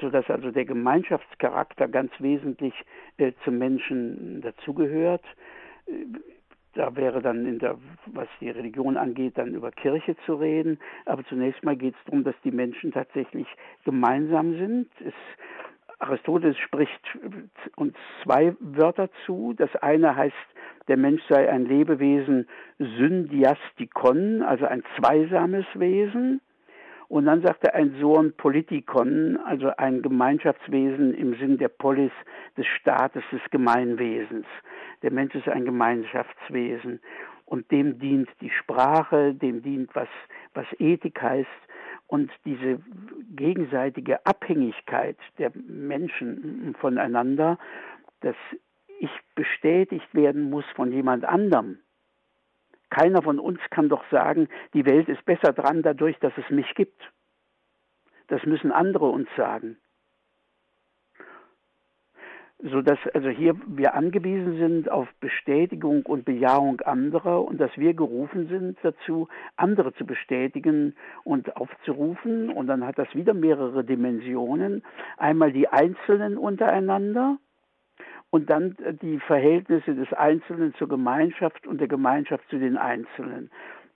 [SPEAKER 2] Sodass also der Gemeinschaftscharakter ganz wesentlich äh, zum Menschen dazugehört. Da wäre dann, in der, was die Religion angeht, dann über Kirche zu reden. Aber zunächst mal geht es darum, dass die Menschen tatsächlich gemeinsam sind. Es Aristoteles spricht uns zwei Wörter zu. Das eine heißt, der Mensch sei ein Lebewesen syndiastikon, also ein zweisames Wesen. Und dann sagt er ein Sohn Politikon, also ein Gemeinschaftswesen im Sinn der Polis, des Staates, des Gemeinwesens. Der Mensch ist ein Gemeinschaftswesen und dem dient die Sprache, dem dient was, was Ethik heißt, und diese gegenseitige Abhängigkeit der Menschen voneinander, dass ich bestätigt werden muss von jemand anderem. Keiner von uns kann doch sagen, die Welt ist besser dran dadurch, dass es mich gibt. Das müssen andere uns sagen so dass also hier wir angewiesen sind auf Bestätigung und Bejahung anderer und dass wir gerufen sind dazu, andere zu bestätigen und aufzurufen. Und dann hat das wieder mehrere Dimensionen. Einmal die Einzelnen untereinander und dann die Verhältnisse des Einzelnen zur Gemeinschaft und der Gemeinschaft zu den Einzelnen.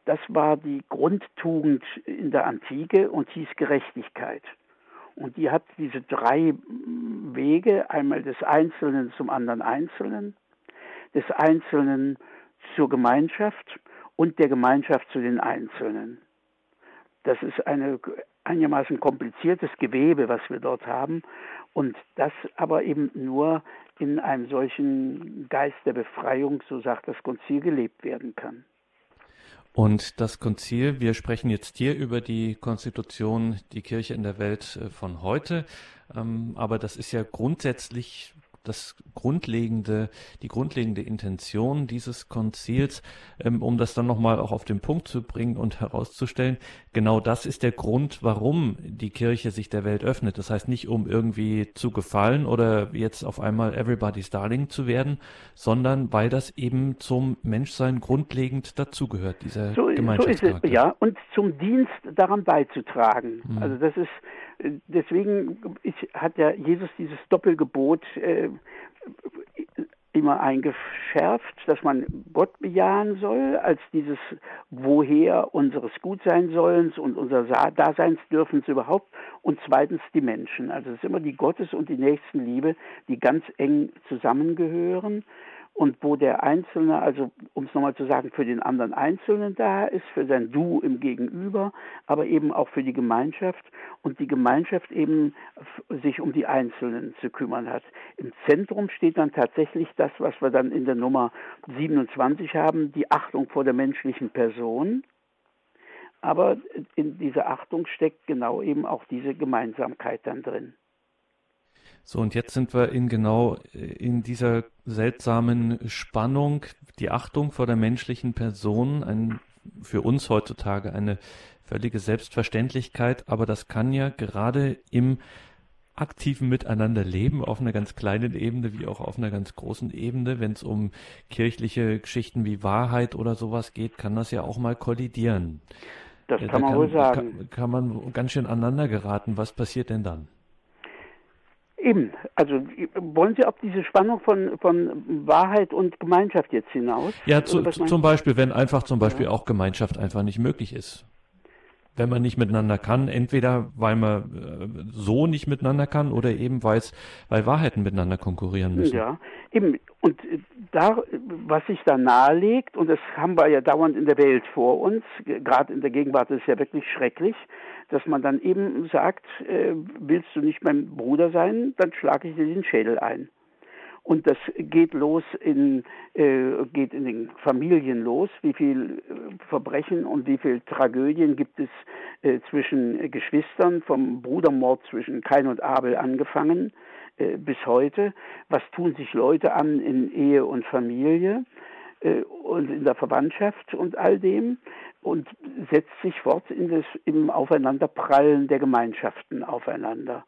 [SPEAKER 2] Das war die Grundtugend in der Antike und hieß Gerechtigkeit. Und die hat diese drei Wege, einmal des Einzelnen zum anderen Einzelnen, des Einzelnen zur Gemeinschaft und der Gemeinschaft zu den Einzelnen. Das ist ein einigermaßen kompliziertes Gewebe, was wir dort haben. Und das aber eben nur in einem solchen Geist der Befreiung, so sagt das Konzil, gelebt werden kann.
[SPEAKER 1] Und das Konzil, wir sprechen jetzt hier über die Konstitution, die Kirche in der Welt äh, von heute, ähm, aber das ist ja grundsätzlich das grundlegende, die grundlegende Intention dieses Konzils, ähm, um das dann nochmal auch auf den Punkt zu bringen und herauszustellen, genau das ist der Grund, warum die Kirche sich der Welt öffnet. Das heißt nicht, um irgendwie zu gefallen oder jetzt auf einmal Everybody's Darling zu werden, sondern weil das eben zum Menschsein grundlegend dazugehört, dieser so, Gemeinschaftscharakter.
[SPEAKER 2] So ist es, ja, und zum Dienst daran beizutragen. Mhm. Also das ist deswegen ich, hat ja Jesus dieses Doppelgebot äh, immer eingeschärft, dass man Gott bejahen soll, als dieses Woher unseres Gutseinsollens und unser Daseinsdürfens überhaupt und zweitens die Menschen. Also es ist immer die Gottes- und die Nächstenliebe, die ganz eng zusammengehören und wo der Einzelne, also um es nochmal zu sagen, für den anderen Einzelnen da ist, für sein Du im Gegenüber, aber eben auch für die Gemeinschaft und die Gemeinschaft eben sich um die Einzelnen zu kümmern hat. Im Zentrum steht dann tatsächlich das, was wir dann in der Nummer 27 haben, die Achtung vor der menschlichen Person. Aber in dieser Achtung steckt genau eben auch diese Gemeinsamkeit dann drin.
[SPEAKER 1] So, und jetzt sind wir in genau äh, in dieser seltsamen Spannung, die Achtung vor der menschlichen Person, ein, für uns heutzutage eine völlige Selbstverständlichkeit, aber das kann ja gerade im aktiven Miteinanderleben auf einer ganz kleinen Ebene wie auch auf einer ganz großen Ebene, wenn es um kirchliche Geschichten wie Wahrheit oder sowas geht, kann das ja auch mal kollidieren.
[SPEAKER 2] Das kann da man kann, wohl sagen.
[SPEAKER 1] Kann, kann man ganz schön aneinander geraten. Was passiert denn dann?
[SPEAKER 2] Eben, also wollen Sie auf diese Spannung von, von Wahrheit und Gemeinschaft jetzt hinaus?
[SPEAKER 1] Ja, zu, zum Beispiel, wenn einfach zum Beispiel ja. auch Gemeinschaft einfach nicht möglich ist. Wenn man nicht miteinander kann, entweder weil man äh, so nicht miteinander kann oder eben weil weil Wahrheiten miteinander konkurrieren müssen.
[SPEAKER 2] Ja, eben. Und da, was sich da nahelegt, und das haben wir ja dauernd in der Welt vor uns, gerade in der Gegenwart ist es ja wirklich schrecklich, dass man dann eben sagt, äh, willst du nicht mein Bruder sein, dann schlage ich dir den Schädel ein. Und das geht los in, äh, geht in den Familien los. Wie viel äh, Verbrechen und wie viel Tragödien gibt es äh, zwischen Geschwistern, vom Brudermord zwischen Kain und Abel angefangen äh, bis heute. Was tun sich Leute an in Ehe und Familie äh, und in der Verwandtschaft und all dem? und setzt sich fort in das, im Aufeinanderprallen der Gemeinschaften aufeinander.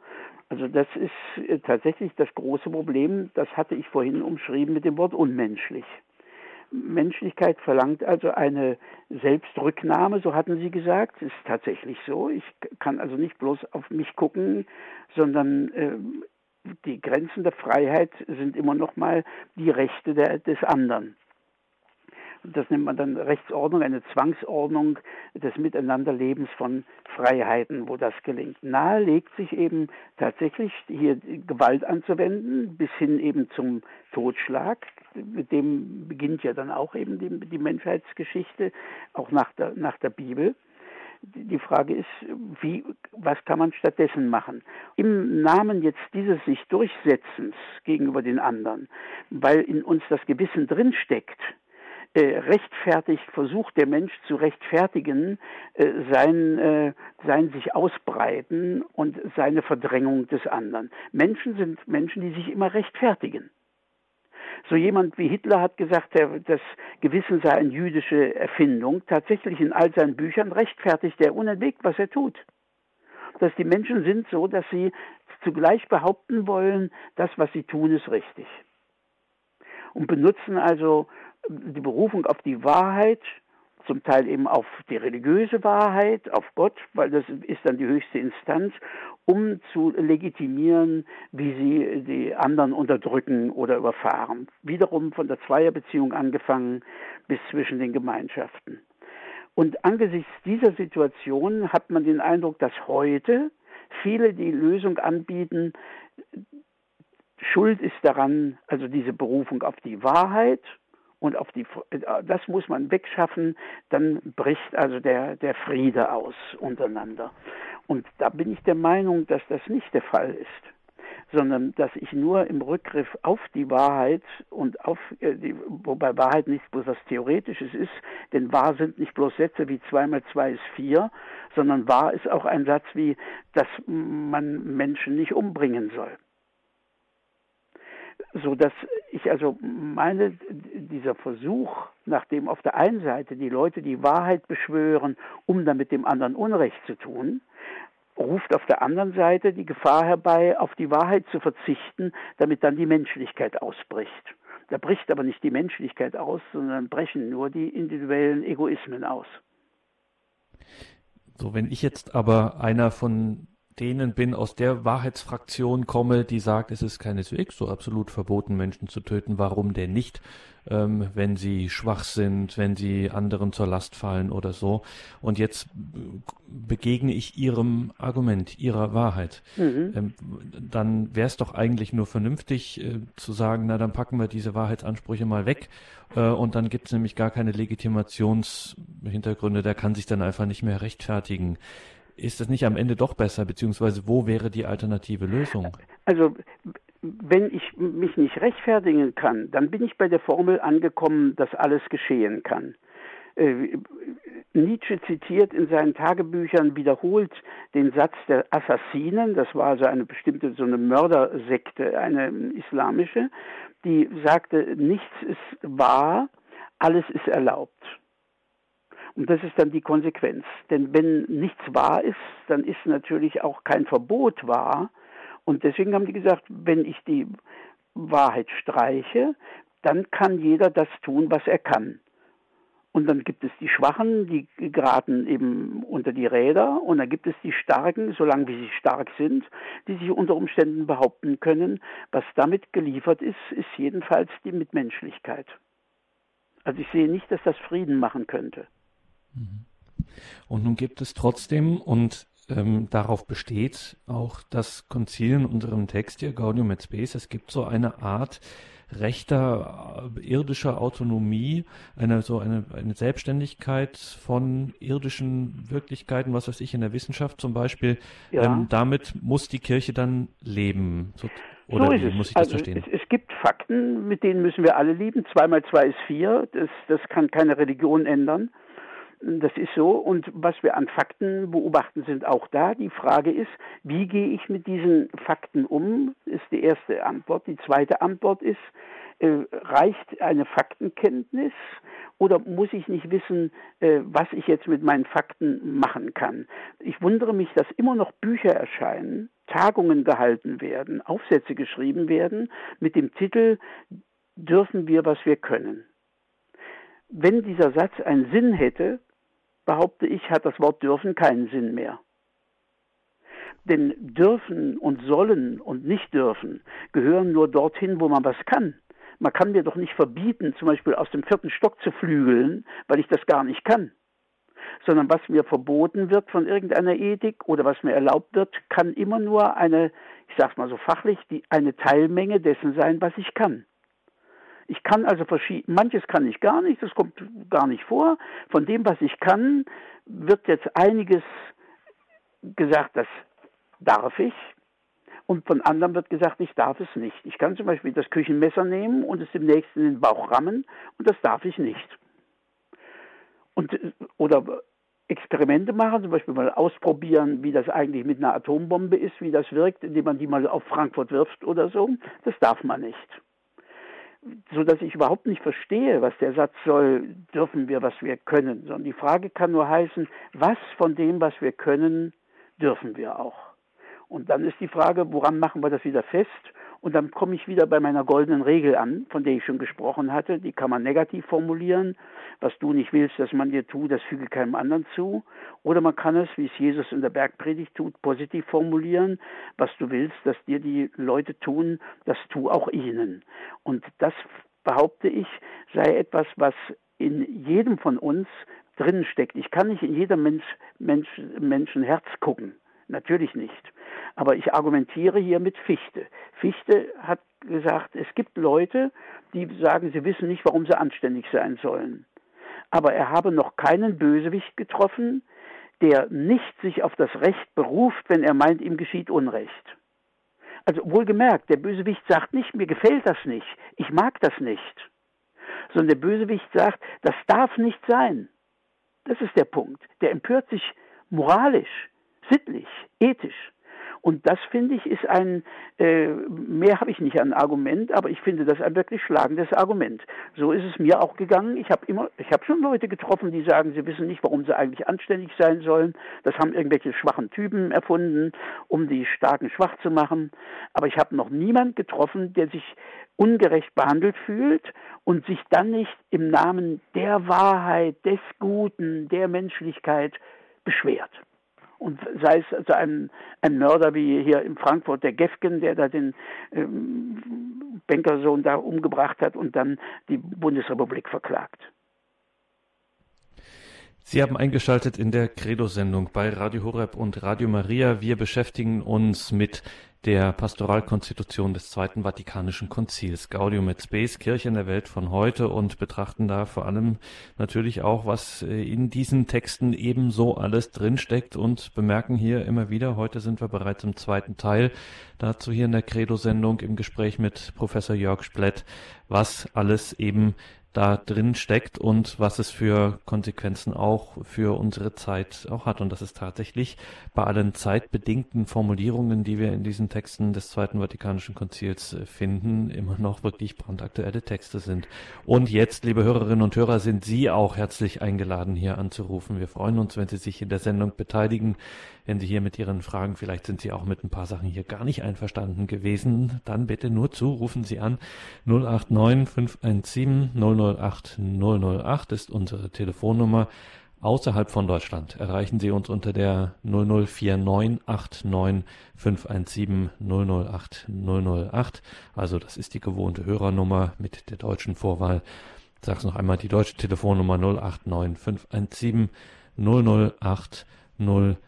[SPEAKER 2] Also das ist äh, tatsächlich das große Problem, das hatte ich vorhin umschrieben mit dem Wort unmenschlich. Menschlichkeit verlangt also eine Selbstrücknahme, so hatten Sie gesagt. Ist tatsächlich so. Ich kann also nicht bloß auf mich gucken, sondern äh, die Grenzen der Freiheit sind immer noch mal die Rechte der, des anderen. Das nennt man dann Rechtsordnung, eine Zwangsordnung des Miteinanderlebens von Freiheiten, wo das gelingt. Nahe legt sich eben tatsächlich hier Gewalt anzuwenden, bis hin eben zum Totschlag. Mit dem beginnt ja dann auch eben die, die Menschheitsgeschichte, auch nach der, nach der Bibel. Die Frage ist, wie, was kann man stattdessen machen? Im Namen jetzt dieses sich Durchsetzens gegenüber den anderen, weil in uns das Gewissen drinsteckt, äh, rechtfertigt, versucht der Mensch zu rechtfertigen, äh, sein, äh, sein sich ausbreiten und seine Verdrängung des anderen. Menschen sind Menschen, die sich immer rechtfertigen. So jemand wie Hitler hat gesagt, das Gewissen sei eine jüdische Erfindung. Tatsächlich in all seinen Büchern rechtfertigt er unentwegt, was er tut. Dass die Menschen sind so, dass sie zugleich behaupten wollen, das, was sie tun, ist richtig. Und benutzen also die Berufung auf die Wahrheit, zum Teil eben auf die religiöse Wahrheit, auf Gott, weil das ist dann die höchste Instanz, um zu legitimieren, wie sie die anderen unterdrücken oder überfahren. Wiederum von der Zweierbeziehung angefangen bis zwischen den Gemeinschaften. Und angesichts dieser Situation hat man den Eindruck, dass heute viele die Lösung anbieten, Schuld ist daran, also diese Berufung auf die Wahrheit und auf die, das muss man wegschaffen, dann bricht also der, der Friede aus untereinander. Und da bin ich der Meinung, dass das nicht der Fall ist sondern dass ich nur im Rückgriff auf die Wahrheit und auf äh, wobei Wahrheit nicht bloß was Theoretisches ist, denn wahr sind nicht bloß Sätze wie zwei mal zwei ist vier, sondern wahr ist auch ein Satz wie, dass man Menschen nicht umbringen soll so dass ich also meine, dieser Versuch, nachdem auf der einen Seite die Leute die Wahrheit beschwören, um damit dem anderen Unrecht zu tun, ruft auf der anderen Seite die Gefahr herbei, auf die Wahrheit zu verzichten, damit dann die Menschlichkeit ausbricht. Da bricht aber nicht die Menschlichkeit aus, sondern brechen nur die individuellen Egoismen aus.
[SPEAKER 1] So, wenn ich jetzt aber einer von denen bin, aus der Wahrheitsfraktion komme, die sagt, es ist keineswegs so absolut verboten, Menschen zu töten. Warum denn nicht, ähm, wenn sie schwach sind, wenn sie anderen zur Last fallen oder so? Und jetzt begegne ich ihrem Argument, ihrer Wahrheit. Mhm. Ähm, dann wäre es doch eigentlich nur vernünftig äh, zu sagen, na dann packen wir diese Wahrheitsansprüche mal weg äh, und dann gibt es nämlich gar keine Legitimationshintergründe, der kann sich dann einfach nicht mehr rechtfertigen ist das nicht am Ende doch besser, beziehungsweise wo wäre die alternative Lösung?
[SPEAKER 2] Also wenn ich mich nicht rechtfertigen kann, dann bin ich bei der Formel angekommen, dass alles geschehen kann. Äh, Nietzsche zitiert in seinen Tagebüchern wiederholt den Satz der Assassinen, das war also eine bestimmte so eine Mördersekte, eine islamische, die sagte, nichts ist wahr, alles ist erlaubt. Und das ist dann die Konsequenz. Denn wenn nichts wahr ist, dann ist natürlich auch kein Verbot wahr. Und deswegen haben die gesagt, wenn ich die Wahrheit streiche, dann kann jeder das tun, was er kann. Und dann gibt es die Schwachen, die geraten eben unter die Räder. Und dann gibt es die Starken, solange wie sie stark sind, die sich unter Umständen behaupten können. Was damit geliefert ist, ist jedenfalls die Mitmenschlichkeit. Also ich sehe nicht, dass das Frieden machen könnte.
[SPEAKER 1] Mhm. Und nun gibt es trotzdem, und ähm, darauf besteht auch das Konzil in unserem Text hier, Gaudium et Spes, es gibt so eine Art rechter äh, irdischer Autonomie, eine so eine, eine Selbstständigkeit von irdischen Wirklichkeiten, was weiß ich, in der Wissenschaft zum Beispiel. Ja. Ähm, damit muss die Kirche dann leben.
[SPEAKER 2] So, oder so ist muss ich das also verstehen? Es, es, gibt Fakten, mit denen müssen wir alle leben. Zwei mal zwei ist vier. Das, das kann keine Religion ändern. Das ist so. Und was wir an Fakten beobachten, sind auch da. Die Frage ist, wie gehe ich mit diesen Fakten um? Ist die erste Antwort. Die zweite Antwort ist, äh, reicht eine Faktenkenntnis oder muss ich nicht wissen, äh, was ich jetzt mit meinen Fakten machen kann? Ich wundere mich, dass immer noch Bücher erscheinen, Tagungen gehalten werden, Aufsätze geschrieben werden mit dem Titel Dürfen wir, was wir können? Wenn dieser Satz einen Sinn hätte, behaupte ich, hat das Wort dürfen keinen Sinn mehr. Denn dürfen und sollen und nicht dürfen gehören nur dorthin, wo man was kann. Man kann mir doch nicht verbieten, zum Beispiel aus dem vierten Stock zu flügeln, weil ich das gar nicht kann. Sondern was mir verboten wird von irgendeiner Ethik oder was mir erlaubt wird, kann immer nur eine, ich sag's mal so fachlich, die, eine Teilmenge dessen sein, was ich kann. Ich kann also verschieden, manches kann ich gar nicht, das kommt gar nicht vor. Von dem, was ich kann, wird jetzt einiges gesagt, das darf ich. Und von anderen wird gesagt, ich darf es nicht. Ich kann zum Beispiel das Küchenmesser nehmen und es dem Nächsten in den Bauch rammen und das darf ich nicht. Und, oder Experimente machen, zum Beispiel mal ausprobieren, wie das eigentlich mit einer Atombombe ist, wie das wirkt, indem man die mal auf Frankfurt wirft oder so. Das darf man nicht so dass ich überhaupt nicht verstehe, was der Satz soll, dürfen wir, was wir können, sondern die Frage kann nur heißen, was von dem, was wir können, dürfen wir auch. Und dann ist die Frage, woran machen wir das wieder fest? Und dann komme ich wieder bei meiner goldenen Regel an, von der ich schon gesprochen hatte. Die kann man negativ formulieren. Was du nicht willst, dass man dir tut, das füge keinem anderen zu. Oder man kann es, wie es Jesus in der Bergpredigt tut, positiv formulieren. Was du willst, dass dir die Leute tun, das tu auch ihnen. Und das behaupte ich, sei etwas, was in jedem von uns drin steckt. Ich kann nicht in jedem Mensch, Mensch, Menschenherz gucken natürlich nicht. Aber ich argumentiere hier mit Fichte. Fichte hat gesagt, es gibt Leute, die sagen, sie wissen nicht, warum sie anständig sein sollen. Aber er habe noch keinen Bösewicht getroffen, der nicht sich auf das Recht beruft, wenn er meint, ihm geschieht Unrecht. Also wohlgemerkt, der Bösewicht sagt nicht, mir gefällt das nicht, ich mag das nicht, sondern der Bösewicht sagt, das darf nicht sein. Das ist der Punkt. Der empört sich moralisch, sittlich, ethisch. Und das finde ich ist ein, äh, mehr habe ich nicht an Argument, aber ich finde das ein wirklich schlagendes Argument. So ist es mir auch gegangen. Ich habe immer, ich habe schon Leute getroffen, die sagen, sie wissen nicht, warum sie eigentlich anständig sein sollen. Das haben irgendwelche schwachen Typen erfunden, um die Starken schwach zu machen. Aber ich habe noch niemand getroffen, der sich ungerecht behandelt fühlt und sich dann nicht im Namen der Wahrheit, des Guten, der Menschlichkeit beschwert. Und sei es also ein, ein Mörder wie hier in Frankfurt, der Gefgen, der da den ähm, Bankersohn da umgebracht hat und dann die Bundesrepublik verklagt.
[SPEAKER 1] Sie haben eingeschaltet in der Credo-Sendung bei Radio Horeb und Radio Maria. Wir beschäftigen uns mit der Pastoralkonstitution des Zweiten Vatikanischen Konzils, Gaudium et Spes, Kirche in der Welt von heute. Und betrachten da vor allem natürlich auch, was äh, in diesen Texten ebenso alles drinsteckt. Und bemerken hier immer wieder, heute sind wir bereits im zweiten Teil, dazu hier in der Credo-Sendung im Gespräch mit Professor Jörg Splett, was alles eben da drin steckt und was es für Konsequenzen auch für unsere Zeit auch hat. Und das ist tatsächlich bei allen zeitbedingten Formulierungen, die wir in diesen Texten des Zweiten Vatikanischen Konzils äh, finden, immer noch wirklich brandaktuelle Texte sind. Und jetzt, liebe Hörerinnen und Hörer, sind Sie auch herzlich eingeladen, hier anzurufen. Wir freuen uns, wenn Sie sich in der Sendung beteiligen wenn Sie hier mit Ihren Fragen, vielleicht sind Sie auch mit ein paar Sachen hier gar nicht einverstanden gewesen, dann bitte nur zu, rufen Sie an 089 517 008 008 ist unsere Telefonnummer. Außerhalb von Deutschland erreichen Sie uns unter der 004989517 008 008. Also das ist die gewohnte Hörernummer mit der deutschen Vorwahl. Ich sag's noch einmal, die deutsche Telefonnummer 089 008 008.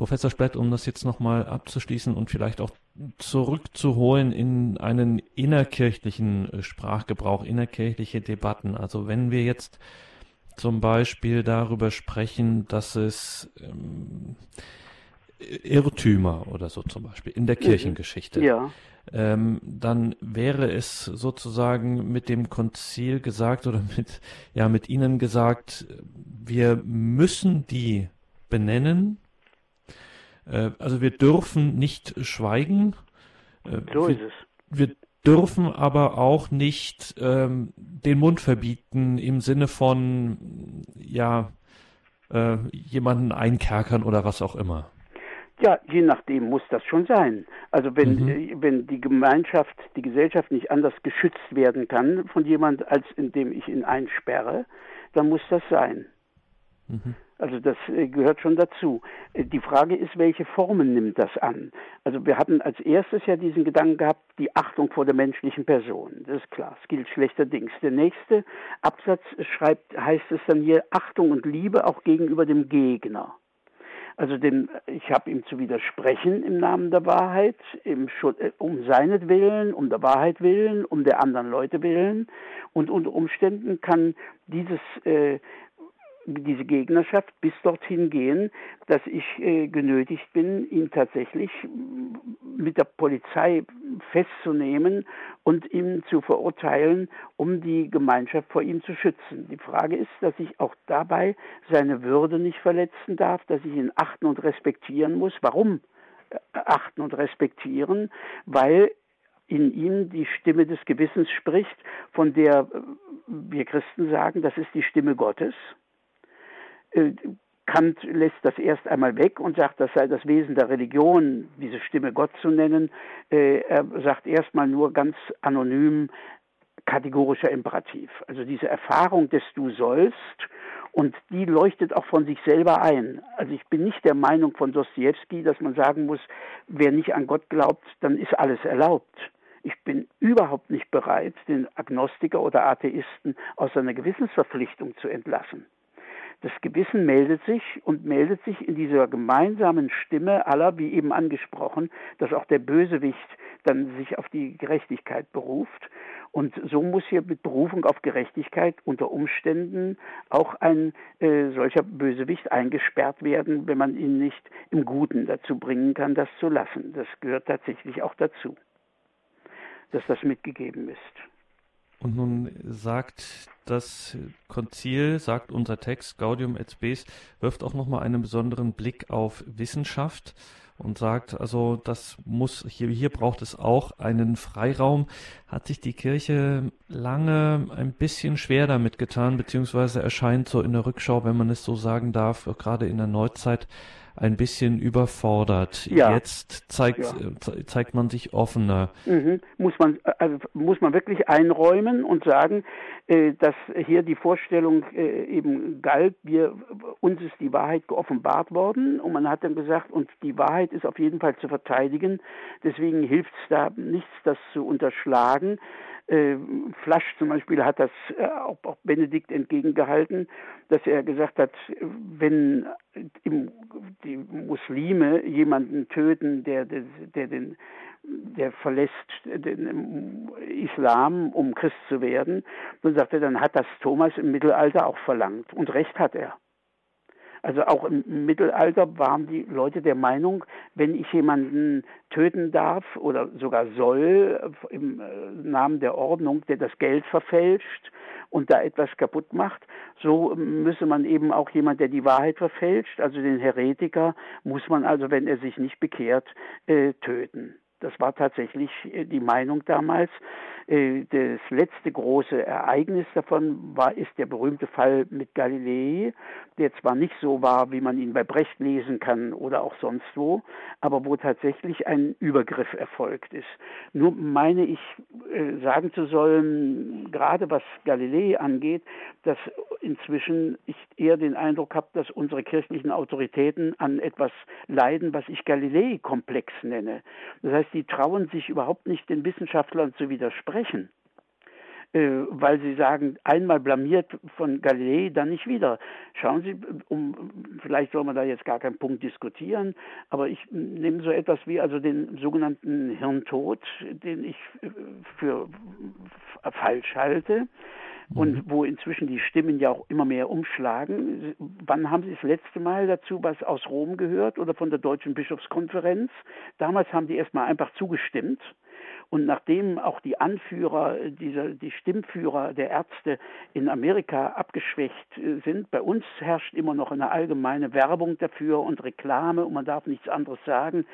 [SPEAKER 1] Professor Splett, um das jetzt nochmal abzuschließen und vielleicht auch zurückzuholen in einen innerkirchlichen äh, Sprachgebrauch, innerkirchliche Debatten. Also wenn wir jetzt zum Beispiel darüber sprechen, dass es ähm, Irrtümer oder so zum Beispiel in der mhm. Kirchengeschichte, ja. ähm, dann wäre es sozusagen mit dem Konzil gesagt oder mit, ja, mit Ihnen gesagt, wir müssen die benennen. Äh, also wir dürfen nicht schweigen.
[SPEAKER 2] Äh, so wir, ist es.
[SPEAKER 1] Wir dürfen aber auch nicht ähm, den Mund verbieten im Sinne von, ja, äh, jemanden einkerkern oder was auch immer.
[SPEAKER 2] Ja, je nachdem muss das schon sein. Also wenn, mhm. Äh, wenn die Gemeinschaft, die Gesellschaft nicht anders geschützt werden kann von jemand, als indem ich ihn einsperre, dann muss das sein. Mhm. Also das äh, gehört schon dazu. Äh, die Frage ist, welche Formen nimmt das an? Also wir hatten als erstes ja diesen Gedanken gehabt, die Achtung vor der menschlichen Person. Das ist klar, es gilt schlechterdings. Der nächste Absatz schreibt, heißt es dann hier Achtung und Liebe auch gegenüber dem Gegner. Also dem, ich habe ihm zu widersprechen im Namen der Wahrheit, im, äh, um seinetwillen, um der Wahrheit willen, um der anderen Leute willen. Und unter Umständen kann dieses äh, diese Gegnerschaft bis dorthin gehen, dass ich äh, genötigt bin, ihn tatsächlich mit der Polizei festzunehmen und ihn zu verurteilen, um die Gemeinschaft vor ihm zu schützen. Die Frage ist, dass ich auch dabei seine Würde nicht verletzen darf, dass ich ihn achten und respektieren muss. Warum äh, achten und respektieren? Weil in ihm die Stimme des Gewissens spricht, von der äh, wir Christen sagen, das ist die Stimme Gottes. Äh, Kant lässt das erst einmal weg und sagt, das sei das Wesen der Religion, diese Stimme Gott zu nennen. Äh, er sagt erstmal nur ganz anonym kategorischer Imperativ. Also diese Erfahrung des Du sollst und die leuchtet auch von sich selber ein. Also ich bin nicht der Meinung von Dostoevsky, dass man sagen muss, wer nicht an Gott glaubt, dann ist alles erlaubt. Ich bin überhaupt nicht bereit, den Agnostiker oder Atheisten aus seiner Gewissensverpflichtung zu entlassen. Das Gewissen meldet sich und meldet sich in dieser gemeinsamen Stimme aller, wie eben angesprochen, dass auch der Bösewicht dann sich auf die Gerechtigkeit beruft. Und so muss hier mit Berufung auf Gerechtigkeit unter Umständen auch ein äh, solcher Bösewicht eingesperrt werden, wenn man ihn nicht im Guten dazu bringen kann, das zu lassen. Das gehört tatsächlich auch dazu, dass das mitgegeben ist.
[SPEAKER 1] Und nun sagt das Konzil, sagt unser Text Gaudium et Spes, wirft auch nochmal einen besonderen Blick auf Wissenschaft und sagt, also das muss, hier, hier braucht es auch einen Freiraum. Hat sich die Kirche lange ein bisschen schwer damit getan, beziehungsweise erscheint so in der Rückschau, wenn man es so sagen darf, gerade in der Neuzeit, ein bisschen überfordert. Ja. Jetzt zeigt, ja. Äh, zeigt man sich offener.
[SPEAKER 2] Mhm. Muss, man, also muss man wirklich einräumen und sagen, äh, dass hier die Vorstellung äh, eben galt, wir, uns ist die Wahrheit geoffenbart worden und man hat dann gesagt, und die Wahrheit ist auf jeden Fall zu verteidigen. Deswegen hilft es da nichts, das zu unterschlagen. Äh, Flasch zum Beispiel hat das äh, auch, Benedikt entgegengehalten, dass er gesagt hat, wenn die Muslime jemanden töten, der, der, der den der verlässt den Islam, um Christ zu werden, dann sagt er, dann hat das Thomas im Mittelalter auch verlangt. Und recht hat er. Also auch im Mittelalter waren die Leute der Meinung, wenn ich jemanden töten darf oder sogar soll im äh, Namen der Ordnung, der das Geld verfälscht und da etwas kaputt macht, so müsse man eben auch jemand, der die Wahrheit verfälscht, also den Heretiker, muss man also, wenn er sich nicht bekehrt, äh, töten. Das war tatsächlich äh, die Meinung damals. Äh, das letzte große Ereignis davon war, ist der berühmte Fall mit Galilei, der zwar nicht so war, wie man ihn bei Brecht lesen kann oder auch sonst wo, aber wo tatsächlich ein Übergriff erfolgt ist. Nur meine ich äh, sagen zu sollen, gerade was Galilei angeht, dass inzwischen ich eher den Eindruck habe, dass unsere kirchlichen Autoritäten an etwas leiden, was ich Galilei-Komplex nenne. Das heißt, die trauen sich überhaupt nicht den Wissenschaftlern zu widersprechen äh, weil sie sagen, einmal blamiert von Galilei, dann nicht wieder. Schauen Sie, um, vielleicht soll man da jetzt gar keinen Punkt diskutieren, aber ich nehme so etwas wie also den sogenannten Hirntod, den ich äh, für falsch halte und mhm. wo inzwischen die Stimmen ja auch immer mehr umschlagen. Wann haben Sie das letzte Mal dazu was aus Rom gehört oder von der Deutschen Bischofskonferenz? Damals haben die erstmal einfach zugestimmt. Und nachdem auch die Anführer, dieser, die Stimmführer der Ärzte in Amerika abgeschwächt äh, sind, bei uns herrscht immer noch eine allgemeine Werbung dafür und Reklame und man darf nichts anderes sagen,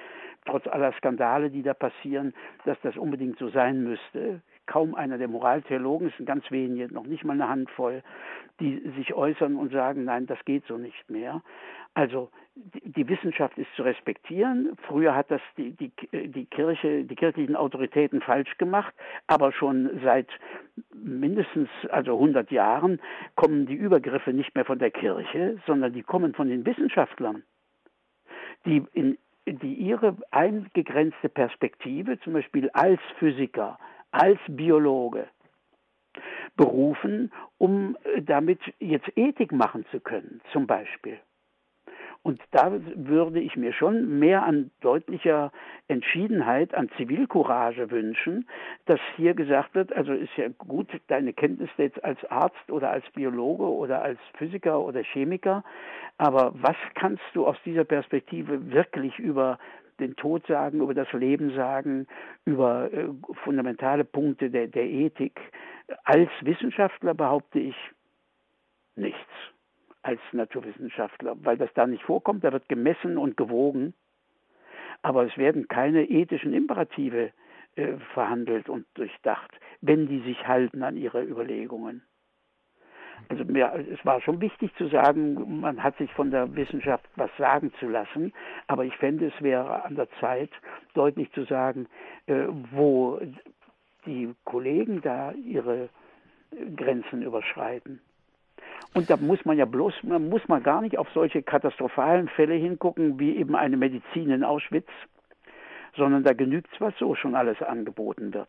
[SPEAKER 2] trotz aller Skandale, die da passieren, dass das unbedingt so sein müsste kaum einer der Moraltheologen, es sind ganz wenige, noch nicht mal eine Handvoll, die sich äußern und sagen, nein, das geht so nicht mehr. Also die Wissenschaft ist zu respektieren. Früher hat das die, die, die Kirche, die kirchlichen Autoritäten falsch gemacht, aber schon seit mindestens also 100 Jahren kommen die Übergriffe nicht mehr von der Kirche, sondern die kommen von den Wissenschaftlern, die in die ihre eingegrenzte Perspektive, zum Beispiel als Physiker, als Biologe berufen, um äh, damit jetzt Ethik machen zu können, zum Beispiel. Und da würde ich mir schon mehr an deutlicher Entschiedenheit, an Zivilcourage wünschen, dass hier gesagt wird, also ist ja gut, deine Kenntnisse jetzt als Arzt oder als Biologe oder als Physiker oder Chemiker, aber was kannst du aus dieser Perspektive wirklich über den Tod sagen, über das Leben sagen, über äh, fundamentale Punkte der, der Ethik. Als Wissenschaftler behaupte ich nichts als Naturwissenschaftler, weil das da nicht vorkommt, da wird gemessen und gewogen, aber es werden keine ethischen Imperative äh, verhandelt und durchdacht, wenn die sich halten an ihre Überlegungen. Also mir, es war schon wichtig zu sagen, man hat sich von der Wissenschaft was sagen zu lassen, aber ich fände, es wäre an der Zeit, deutlich zu sagen, äh, wo die Kollegen da ihre Grenzen überschreiten. Und da muss man ja bloß, man muss man gar nicht auf solche katastrophalen Fälle hingucken, wie eben eine Medizin in Auschwitz, sondern da genügt es, was so schon alles angeboten wird.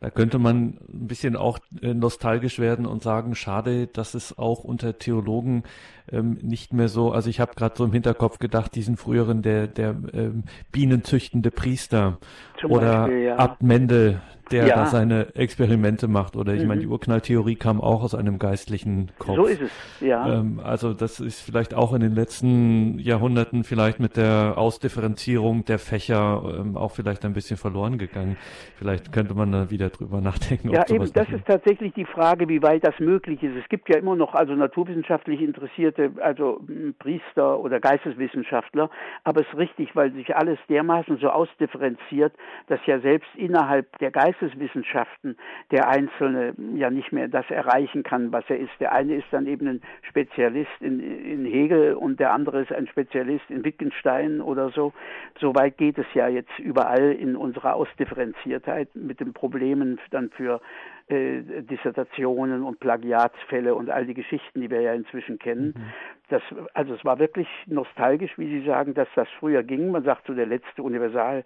[SPEAKER 1] Da könnte man ein bisschen auch äh, nostalgisch werden und sagen, schade, dass es auch unter Theologen ähm, nicht mehr so, also ich habe gerade so im Hinterkopf gedacht, diesen früheren, der, der ähm, bienenzüchtende Priester Zum oder Beispiel, ja. Abt Mendel, der ja. da seine Experimente macht. Oder ich mhm. meine, die Urknalltheorie kam auch aus einem geistlichen Kopf.
[SPEAKER 2] So ist es, ja.
[SPEAKER 1] Ähm, also das ist vielleicht auch in den letzten Jahrhunderten vielleicht mit der Ausdifferenzierung der Fächer ähm, auch vielleicht ein bisschen verloren gegangen. Vielleicht könnte man da wieder drüber nachdenken.
[SPEAKER 2] Ja, eben, das ist tatsächlich die Frage, wie weit das möglich ist. Es gibt ja immer noch also naturwissenschaftlich interessierte, also hm, Priester oder Geisteswissenschaftler, aber es ist richtig, weil sich alles dermaßen so ausdifferenziert, dass ja selbst innerhalb der Geist Geisteswissenschaften der Einzelne ja nicht mehr das erreichen kann, was er ist. Der eine ist dann eben ein Spezialist in, in Hegel und der andere ist ein Spezialist in Wittgenstein oder so. So weit geht es ja jetzt überall in unserer Ausdifferenziertheit mit den Problemen dann für äh, Dissertationen und Plagiatsfälle und all die Geschichten, die wir ja inzwischen kennen. Mhm. Das, also es war wirklich nostalgisch, wie Sie sagen, dass das früher ging. Man sagt so, der letzte Universal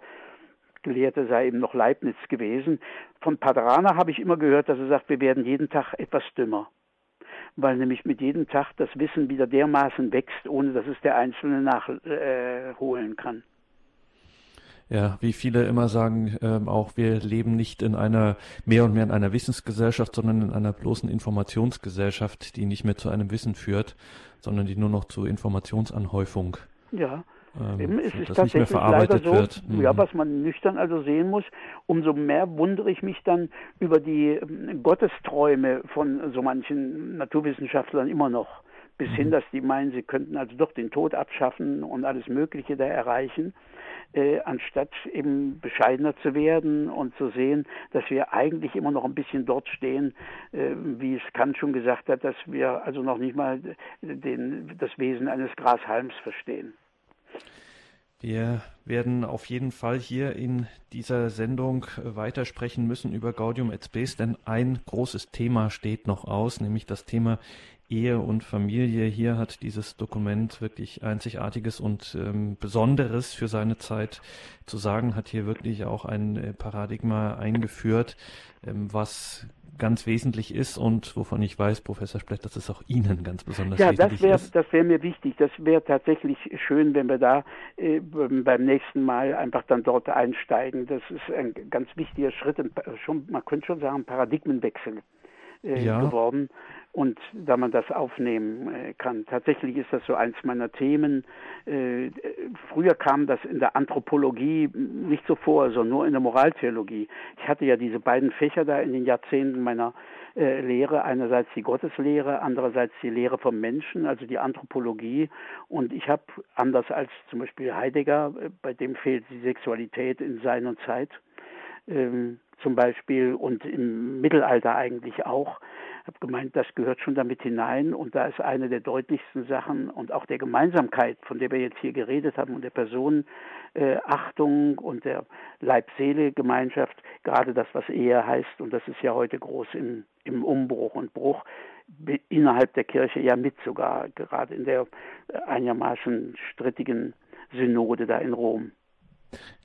[SPEAKER 2] Gelehrte sei eben noch Leibniz gewesen. Von Padrana habe ich immer gehört, dass er sagt, wir werden jeden Tag etwas dümmer. Weil nämlich mit jedem Tag das Wissen wieder dermaßen wächst, ohne dass es der Einzelne nachholen kann.
[SPEAKER 1] Ja, wie viele immer sagen, ähm, auch wir leben nicht in einer mehr und mehr in einer Wissensgesellschaft, sondern in einer bloßen Informationsgesellschaft, die nicht mehr zu einem Wissen führt, sondern die nur noch zu Informationsanhäufung
[SPEAKER 2] ja ähm, es ist tatsächlich leider so, wird. Mhm. ja, was man nüchtern also sehen muss, umso mehr wundere ich mich dann über die ähm, Gottesträume von so manchen Naturwissenschaftlern immer noch. Bis mhm. hin, dass die meinen, sie könnten also doch den Tod abschaffen und alles Mögliche da erreichen. Äh, anstatt eben bescheidener zu werden und zu sehen, dass wir eigentlich immer noch ein bisschen dort stehen, äh, wie es Kant schon gesagt hat, dass wir also noch nicht mal den, das Wesen eines Grashalms verstehen.
[SPEAKER 1] Wir werden auf jeden Fall hier in dieser Sendung weitersprechen müssen über Gaudium et Spes, denn ein großes Thema steht noch aus, nämlich das Thema Ehe und Familie. Hier hat dieses Dokument wirklich Einzigartiges und ähm, Besonderes für seine Zeit zu sagen, hat hier wirklich auch ein äh, Paradigma eingeführt, ähm, was ganz wesentlich ist und wovon ich weiß, Professor Splett, dass es auch Ihnen ganz besonders ja, wesentlich
[SPEAKER 2] wär,
[SPEAKER 1] ist.
[SPEAKER 2] Ja, das wäre mir wichtig. Das wäre tatsächlich schön, wenn wir da äh, beim nächsten Mal einfach dann dort einsteigen. Das ist ein ganz wichtiger Schritt, schon, man könnte schon sagen, Paradigmenwechsel äh, ja. geworden und da man das aufnehmen äh, kann. Tatsächlich ist das so eins meiner Themen. Äh, früher kam das in der Anthropologie nicht so vor, sondern nur in der Moraltheologie. Ich hatte ja diese beiden Fächer da in den Jahrzehnten meiner äh, Lehre, einerseits die Gotteslehre, andererseits die Lehre vom Menschen, also die Anthropologie. Und ich habe, anders als zum Beispiel Heidegger, bei dem fehlt die Sexualität in Sein und Zeit, ähm, zum Beispiel und im Mittelalter eigentlich auch, habe gemeint, das gehört schon damit hinein und da ist eine der deutlichsten Sachen und auch der Gemeinsamkeit, von der wir jetzt hier geredet haben und der Personenachtung äh, und der Leib-Seele-Gemeinschaft, gerade das, was Ehe heißt und das ist ja heute groß im, im Umbruch und Bruch innerhalb der Kirche ja mit sogar, gerade in der einigermaßen strittigen Synode da in Rom.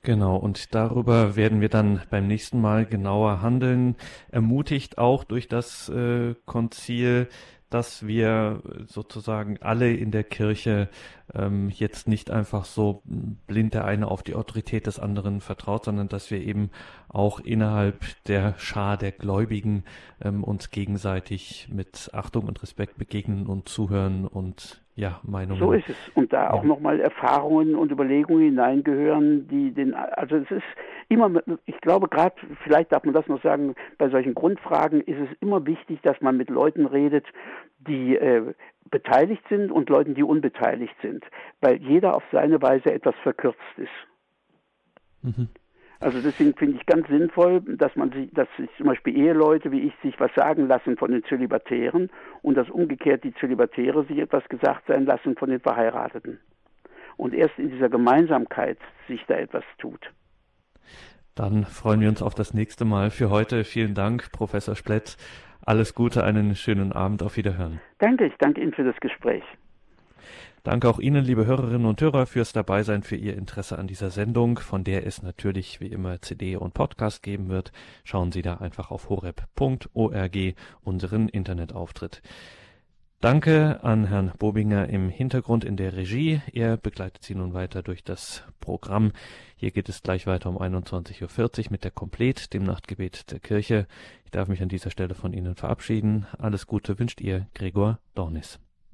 [SPEAKER 1] Genau, und darüber werden wir dann beim nächsten Mal genauer handeln, ermutigt auch durch das äh, Konzil, dass wir sozusagen alle in der Kirche ähm, jetzt nicht einfach so blind der eine auf die Autorität des anderen vertraut, sondern dass wir eben auch innerhalb der Schar der Gläubigen ähm, uns gegenseitig mit Achtung und Respekt begegnen und zuhören und ja, Meinungen.
[SPEAKER 2] So ist es. Und da auch ja. nochmal Erfahrungen und Überlegungen hineingehören, die den, also es ist immer, ich glaube gerade, vielleicht darf man das noch sagen, bei solchen Grundfragen ist es immer wichtig, dass man mit Leuten redet, die äh, beteiligt sind und Leuten, die unbeteiligt sind, weil jeder auf seine Weise etwas verkürzt ist. Mhm. Also deswegen finde ich ganz sinnvoll, dass man sich, dass sich zum Beispiel Eheleute wie ich sich was sagen lassen von den Zölibatären und dass umgekehrt die Zölibatäre sich etwas gesagt sein lassen von den Verheirateten. Und erst in dieser Gemeinsamkeit sich da etwas tut.
[SPEAKER 1] Dann freuen wir uns auf das nächste Mal. Für heute vielen Dank, Professor Splett. Alles Gute, einen schönen Abend. Auf Wiederhören.
[SPEAKER 2] Danke, ich danke Ihnen für das Gespräch.
[SPEAKER 1] Danke auch Ihnen, liebe Hörerinnen und Hörer, fürs Dabeisein, für Ihr Interesse an dieser Sendung, von der es natürlich wie immer CD und Podcast geben wird. Schauen Sie da einfach auf horeb.org, unseren Internetauftritt. Danke an Herrn Bobinger im Hintergrund in der Regie. Er begleitet Sie nun weiter durch das Programm. Hier geht es gleich weiter um 21.40 Uhr mit der Komplett, dem Nachtgebet der Kirche. Ich darf mich an dieser Stelle von Ihnen verabschieden. Alles Gute wünscht Ihr Gregor Dornis.